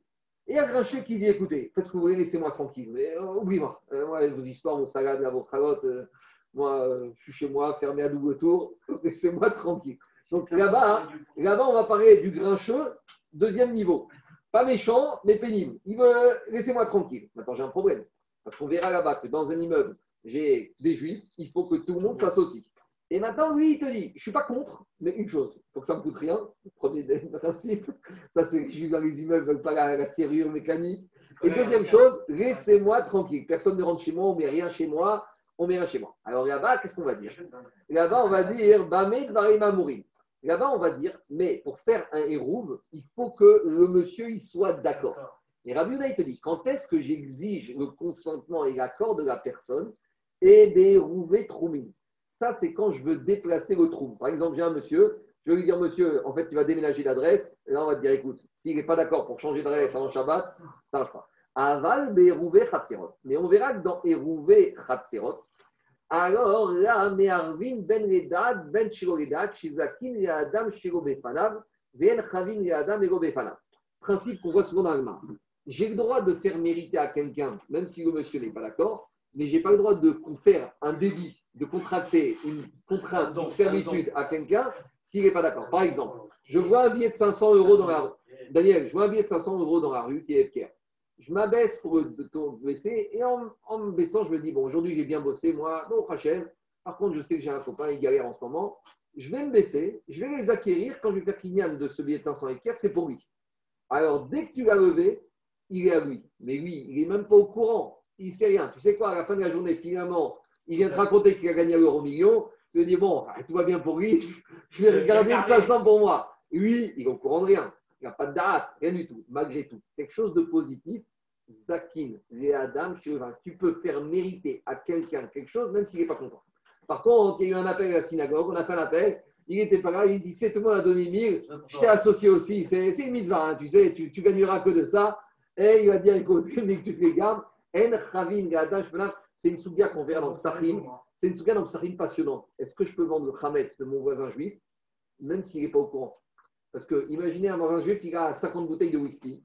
et il y a le grincheux qui dit écoutez, faites ce que vous voulez, laissez-moi tranquille. Mais euh, oublie-moi. Euh, vos histoires, vos salades, vos calottes, euh, moi, je suis chez moi, fermé à double tour, laissez-moi tranquille. Donc là-bas, hein, là-bas, on va parler du grincheux, deuxième niveau. Pas méchant, mais pénible. Il veut laissez-moi tranquille. Maintenant, j'ai un problème. Parce qu'on verra là-bas que dans un immeuble, j'ai des juifs, il faut que tout le monde s'associe. Et maintenant, lui, il te dit, je ne suis pas contre, mais une chose, il faut que ça ne me coûte rien. Premier principe, ça c'est les juifs dans les immeubles ne veulent pas la, serrure mécanique. Et deuxième chose, laissez-moi tranquille. Personne ne rentre chez moi, on ne met rien chez moi, on met rien chez moi. Alors là-bas, qu'est-ce qu'on va dire? Là-bas, on va dire. Là-bas, on va dire, mais pour faire un hérouve, il faut que le monsieur il soit d'accord. Et Rabbi il te dit, quand est-ce que j'exige le consentement et l'accord de la personne et des troumines. Ça, c'est quand je veux déplacer le trou. Par exemple, j'ai un monsieur, je vais lui dire, monsieur, en fait, tu vas déménager d'adresse. Là, on va te dire, écoute, s'il n'est pas d'accord pour changer d'adresse avant Shabbat, ça ne marche pas. Aval, Berouvé. Mais on verra que dans Erouvé, Khatserot, alors là, Me'arvin, Ben Redad, Ben Shiroredad, Shizakin, Adam, Shirobefanav, Ven Chavin, Adam, Erobefanav. Principe qu'on voit souvent dans J'ai le droit de faire mériter à quelqu'un, même si le monsieur n'est pas d'accord, mais je n'ai pas le droit de faire un débit, de contracter une contrainte, une servitude à quelqu'un s'il n'est pas d'accord. Par exemple, je vois un billet de 500 euros dans la rue. Daniel, je vois un billet de 500 euros dans la rue qui est FKR. Je m'abaisse pour le baisser et en, me baissant, je me dis, bon, aujourd'hui j'ai bien bossé, moi, bon, Rachel. Par contre, je sais que j'ai un copain, il galère en ce moment. Je vais me baisser, je vais les acquérir. Quand je vais faire Kinyan de ce billet de 500 FKR, c'est pour lui. Alors, dès que tu l'as levé, il est à lui. Mais lui, il n'est même pas au courant il ne sait rien. Tu sais quoi, à la fin de la journée, finalement, il vient te raconter qu'il a gagné l'euro million. Tu te dis, bon, ah, tout va bien pour lui, je vais regarder le 500 pour moi. Lui, il est au courant de rien. Il n'y a pas de date, rien du tout, malgré tout. Quelque chose de positif. Zakin, les Adam, tu peux faire mériter à quelqu'un quelque chose, même s'il n'est pas content. Par contre, il y a eu un appel à la synagogue, on a fait un appel, il n'était pas là, il dit c'est tout le monde a donné 1000, je t'ai associé aussi, c'est une mise hein, tu sais, tu, tu gagneras que de ça. Et il va dire écoute, que tu te les gardes. En c'est une souga qu'on verra dans Psachim. C'est une souga dans Psachim passionnante. Est-ce que je peux vendre le Khametz de mon voisin juif, même s'il n'est pas au courant? Parce que imaginez un voisin juif, il a 50 bouteilles de whisky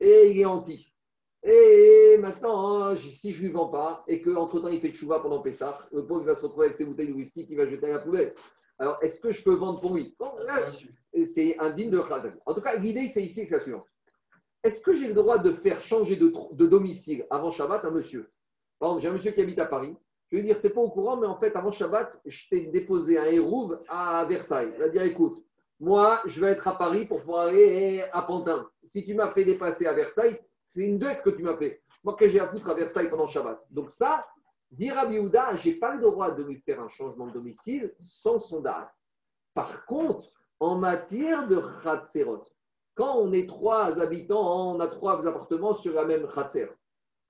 et il est anti. Et maintenant, hein, si je ne lui vends pas et qu'entre-temps il fait chouva pendant Pessah, le pauvre va se retrouver avec ses bouteilles de whisky qu'il va jeter à la poubelle. Alors, est-ce que je peux vendre pour lui? C'est un digne de Khazan. En tout cas, l'idée, c'est ici que ça suivante. Est-ce que j'ai le droit de faire changer de, domicile avant Shabbat un monsieur? Par exemple, j'ai un monsieur qui habite à Paris. Je vais dire, tu n'es pas au courant, mais en fait, avant Shabbat, je t'ai déposé un hérouve à Versailles. Il va dire, écoute, moi, je vais être à Paris pour pouvoir aller à Pantin. Si tu m'as fait dépasser à Versailles, c'est une dette que tu m'as fait. Moi, que j'ai à foutre à Versailles pendant Shabbat? Donc ça, dire à Biouda, je n'ai pas le droit de lui faire un changement de domicile sans son date. Par contre, en matière de Khatserot, quand on est trois habitants, on a trois appartements sur la même Khatser,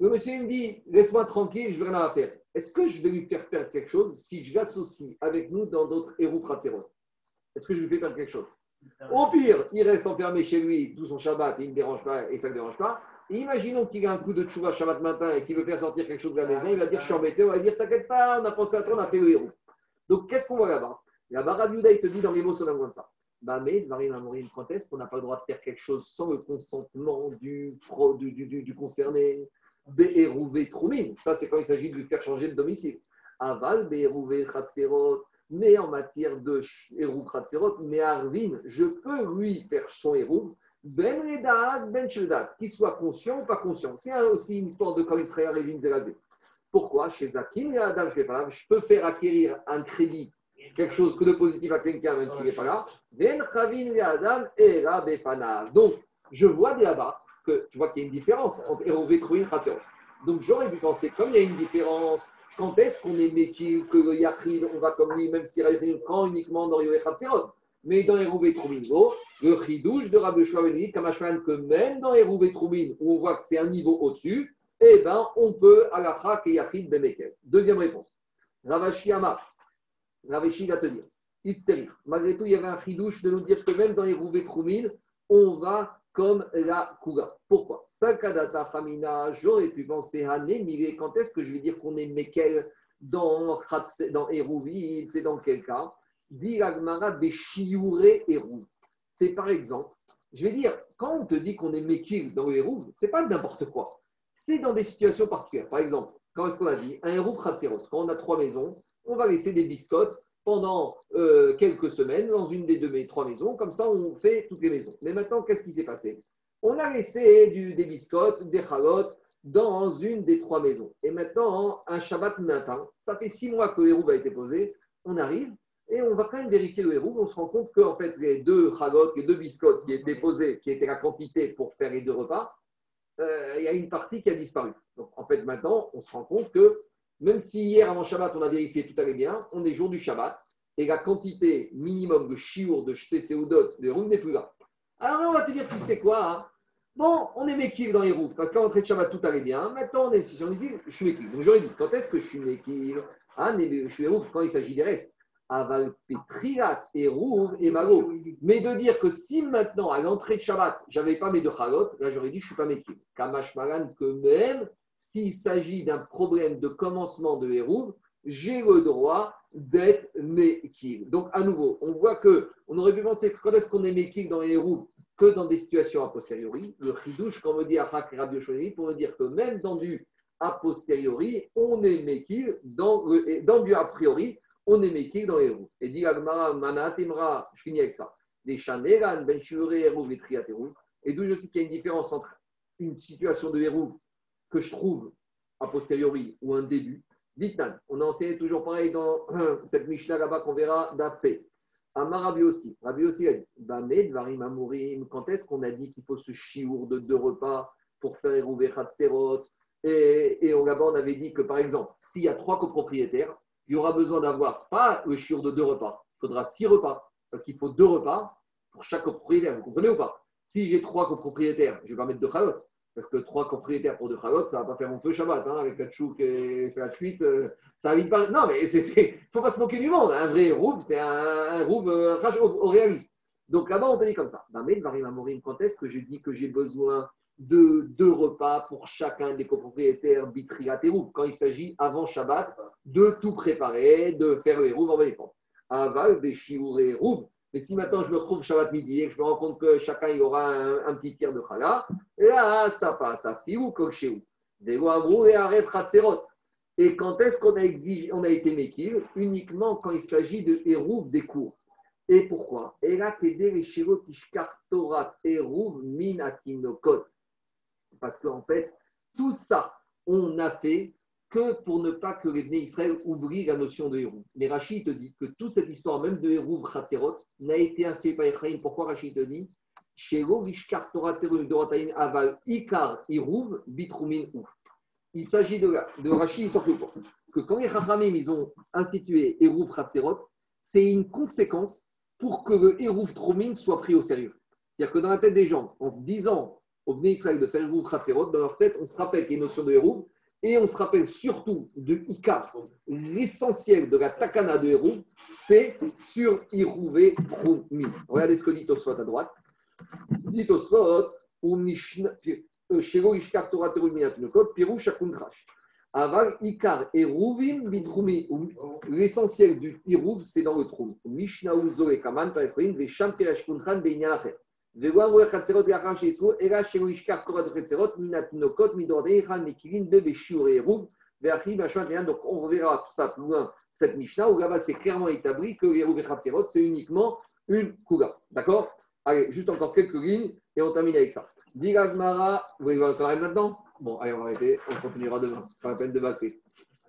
le monsieur me dit, laisse-moi tranquille, je vais rien à faire. Est-ce que je vais lui faire perdre quelque chose si je l'associe avec nous dans d'autres héros Est-ce que je lui fais perdre quelque chose? Au pire, il reste enfermé chez lui tout son Shabbat, il ne dérange pas et ça ne dérange pas. Imaginons qu'il a un coup de tchouva Shabbat matin et qu'il veut faire sortir quelque chose de la maison, il va dire Je suis embêté, on va dire T'inquiète pas, on a pensé à toi, on a fait le héros. Donc qu'est-ce qu'on voit là-bas? Là-bas, il te dit dans les mots comme ça. Bah, mais, Marie Mamourine, quand est-ce qu'on n'a pas le droit de faire quelque chose sans le consentement du, du, du concerné Béhérouvé Troumine. Ça, c'est quand il s'agit de lui faire changer de domicile. Aval, Béhérouvé Khatserot. Mais en matière de Hérouv Khatserot, mais Arvin, je peux lui faire son Hérouv ben Redad, Ben qu'il soit conscient ou pas conscient. C'est aussi une histoire de quand Israël et Zelazé. Pourquoi? Chez Zakin et Adam, je peux faire acquérir un crédit, quelque chose que de positif à quelqu'un, même s'il n'est pas là. Ben Chavin et Donc, je vois là-bas tu vois qu'il y a une différence entre Hérové et Khatserot. Donc, j'aurais pu penser, comme il y a une différence, quand est-ce qu'on est métier, que le Yachid, on va comme lui, même s'il y prend uniquement dans Yoé Khatserot mais dans Hérouvé Troumingo, le chidouche de Rabbi Shlomo comme que même dans Hérouvé Troumin, où on voit que c'est un niveau au-dessus, eh ben, on peut alakha et yachid bemekel. Deuxième réponse. Ravashi Amar. Ravashi va te dire. Malgré tout, il y avait un chidouche de nous dire que même dans Hérouvé Troumin, on va comme la Kuga. Pourquoi? Sakadata Hamina, j'aurais pu penser à Némire, quand est-ce que je vais dire qu'on est Mekel dans, dans Hérouvi, c'est dans quel cas? Dit Hérouv. C'est par exemple, je vais dire, quand on te dit qu'on est Mekil dans Hérouv, ce n'est pas n'importe quoi. C'est dans des situations particulières. Par exemple, quand est-ce qu'on a dit Un Hérouv Khatserot? Quand on a trois maisons, on va laisser des biscottes pendant euh, quelques semaines dans une des deux mes trois maisons. Comme ça, on fait toutes les maisons. Mais maintenant, qu'est-ce qui s'est passé? On a laissé des biscottes, des chalotes dans une des trois maisons. Et maintenant, un Shabbat matin, ça fait six mois que le a été posé. On arrive, et on va quand même vérifier le. On se rend compte que fait, les deux chagot, les deux biscottes qui étaient posées, qui étaient la quantité pour faire les deux repas, euh, il y a une partie qui a disparu. Donc en fait, maintenant, on se rend compte que même si hier avant Shabbat, on a vérifié tout allait bien, on est jour du Shabbat et la quantité minimum de chiour, de jeté séoudot, de roues n'est plus là. Alors on va te dire, tu sais quoi hein? Bon, on est méquille dans les roues, parce qu'à l'entrée de Shabbat, tout allait bien. Maintenant, on est sur ici, je suis méquille. Donc j'aurais dit, quand est-ce que je suis méquille ah, Je suis roues quand il s'agit des restes. Aval Petriat et Rouv et Malo. Mais de dire que si maintenant, à l'entrée de Shabbat, j'avais pas mes deux chalotes, là j'aurais dit je suis pas métier. Kamash Malan, que même s'il s'agit d'un problème de commencement de Hérouv, j'ai le droit d'être Mekil. Donc, à nouveau, on voit que on aurait pu penser que quand est-ce qu'on est Mekil dans les Hérouv que dans des situations a posteriori. Le chidouche, comme on dit à Rabbi pour me dire que même dans du a posteriori, on est Mekil dans, dans du a priori on est métier dans roues. Et dit Agmara, je finis avec ça. Ben et. Et d'où je sais qu'il y a une différence entre une situation de Hérouv que je trouve a posteriori ou un début. Dites-nous, on a enseigné toujours pareil dans cette Mishnah là-bas qu'on verra d'Afé. Amar Rabbi aussi. Rabbi aussi a dit Bamed, Varim Amourim, quand est-ce qu'on a dit qu'il faut ce chiour de deux repas pour faire Hérouv et Khatserot et, et là-bas, on avait dit que par exemple, s'il y a trois copropriétaires, il y aura besoin d'avoir pas le chiur de deux repas, il faudra six repas, parce qu'il faut deux repas pour chaque copropriétaire, vous comprenez ou pas? Si j'ai trois copropriétaires, je vais pas mettre deux chalotes, Parce que trois propriétaires pour deux chalotes, ça ne va pas faire mon feu Shabbat. Hein, avec la tchouk et la cuite, euh, ça va pas. Non, mais il ne faut pas se moquer du monde. Un vrai rouvre, c'est un, un rouvre euh, au, réaliste. Donc là-bas, on te dit comme ça. Bah, mais Varim Amorim, quand est-ce que je dis que j'ai besoin de deux repas pour chacun des copropriétaires Bitriat et Quand il s'agit, avant Shabbat, de tout préparer, de faire les rouves en même temps. Aval, Béchiour et. Mais si maintenant je me retrouve Shabbat midi et que je me rends compte que chacun il aura un, petit tiers de chala, là, ça passe à Fiou, Kokchéou. Et quand est-ce qu'on a, a été méquille Uniquement quand il s'agit de hérouv des cours. Et pourquoi? Et là, Parce qu'en fait, tout ça, on a fait que pour ne pas que les Bnei Israël oublient la notion de Hérouv. Mais Rachid te dit que toute cette histoire, même de Hérouv Khatzerot, n'a été inspirée par Ephraim. Pourquoi Rachid te dit Aval Ikar Bitrumin Il s'agit de, Rachid, que quand les Chachamim ils ont institué Hérouv Khatzerot, c'est une conséquence pour que le Hérouv Tromin soit pris au sérieux. C'est-à-dire que dans la tête des gens, en disant au Bnei Israël de faire Hérouv Khatzerot, dans leur tête, on se rappelle qu'il y a une notion de Hérouv et on se rappelle surtout de Ika, l'essentiel de la takana de Hérouv, c'est sur Irouvé Troumi. Regardez ce que dit Tosfot à droite. Dit Tosfot, ou Mishna, Shelo Ishkar Torah Pirou Shakuntrash. Aval Ikar Erouvim Vidrumi. L'essentiel du Irouv, c'est dans le Troum. Mishnah Uzo et Kaman, Parefrim, Vesham Pirash Kuntran, Beinyan Acher. Donc on reverra ça plus loin, cette Mishnah, où là-bas c'est clairement établi que les et c'est uniquement une Kouga. D'accord? Allez, juste encore quelques lignes et on termine avec ça. Digagmara, vous voir quand même maintenant? Bon, allez, on va arrêter, on continuera demain. Pas la peine de battre.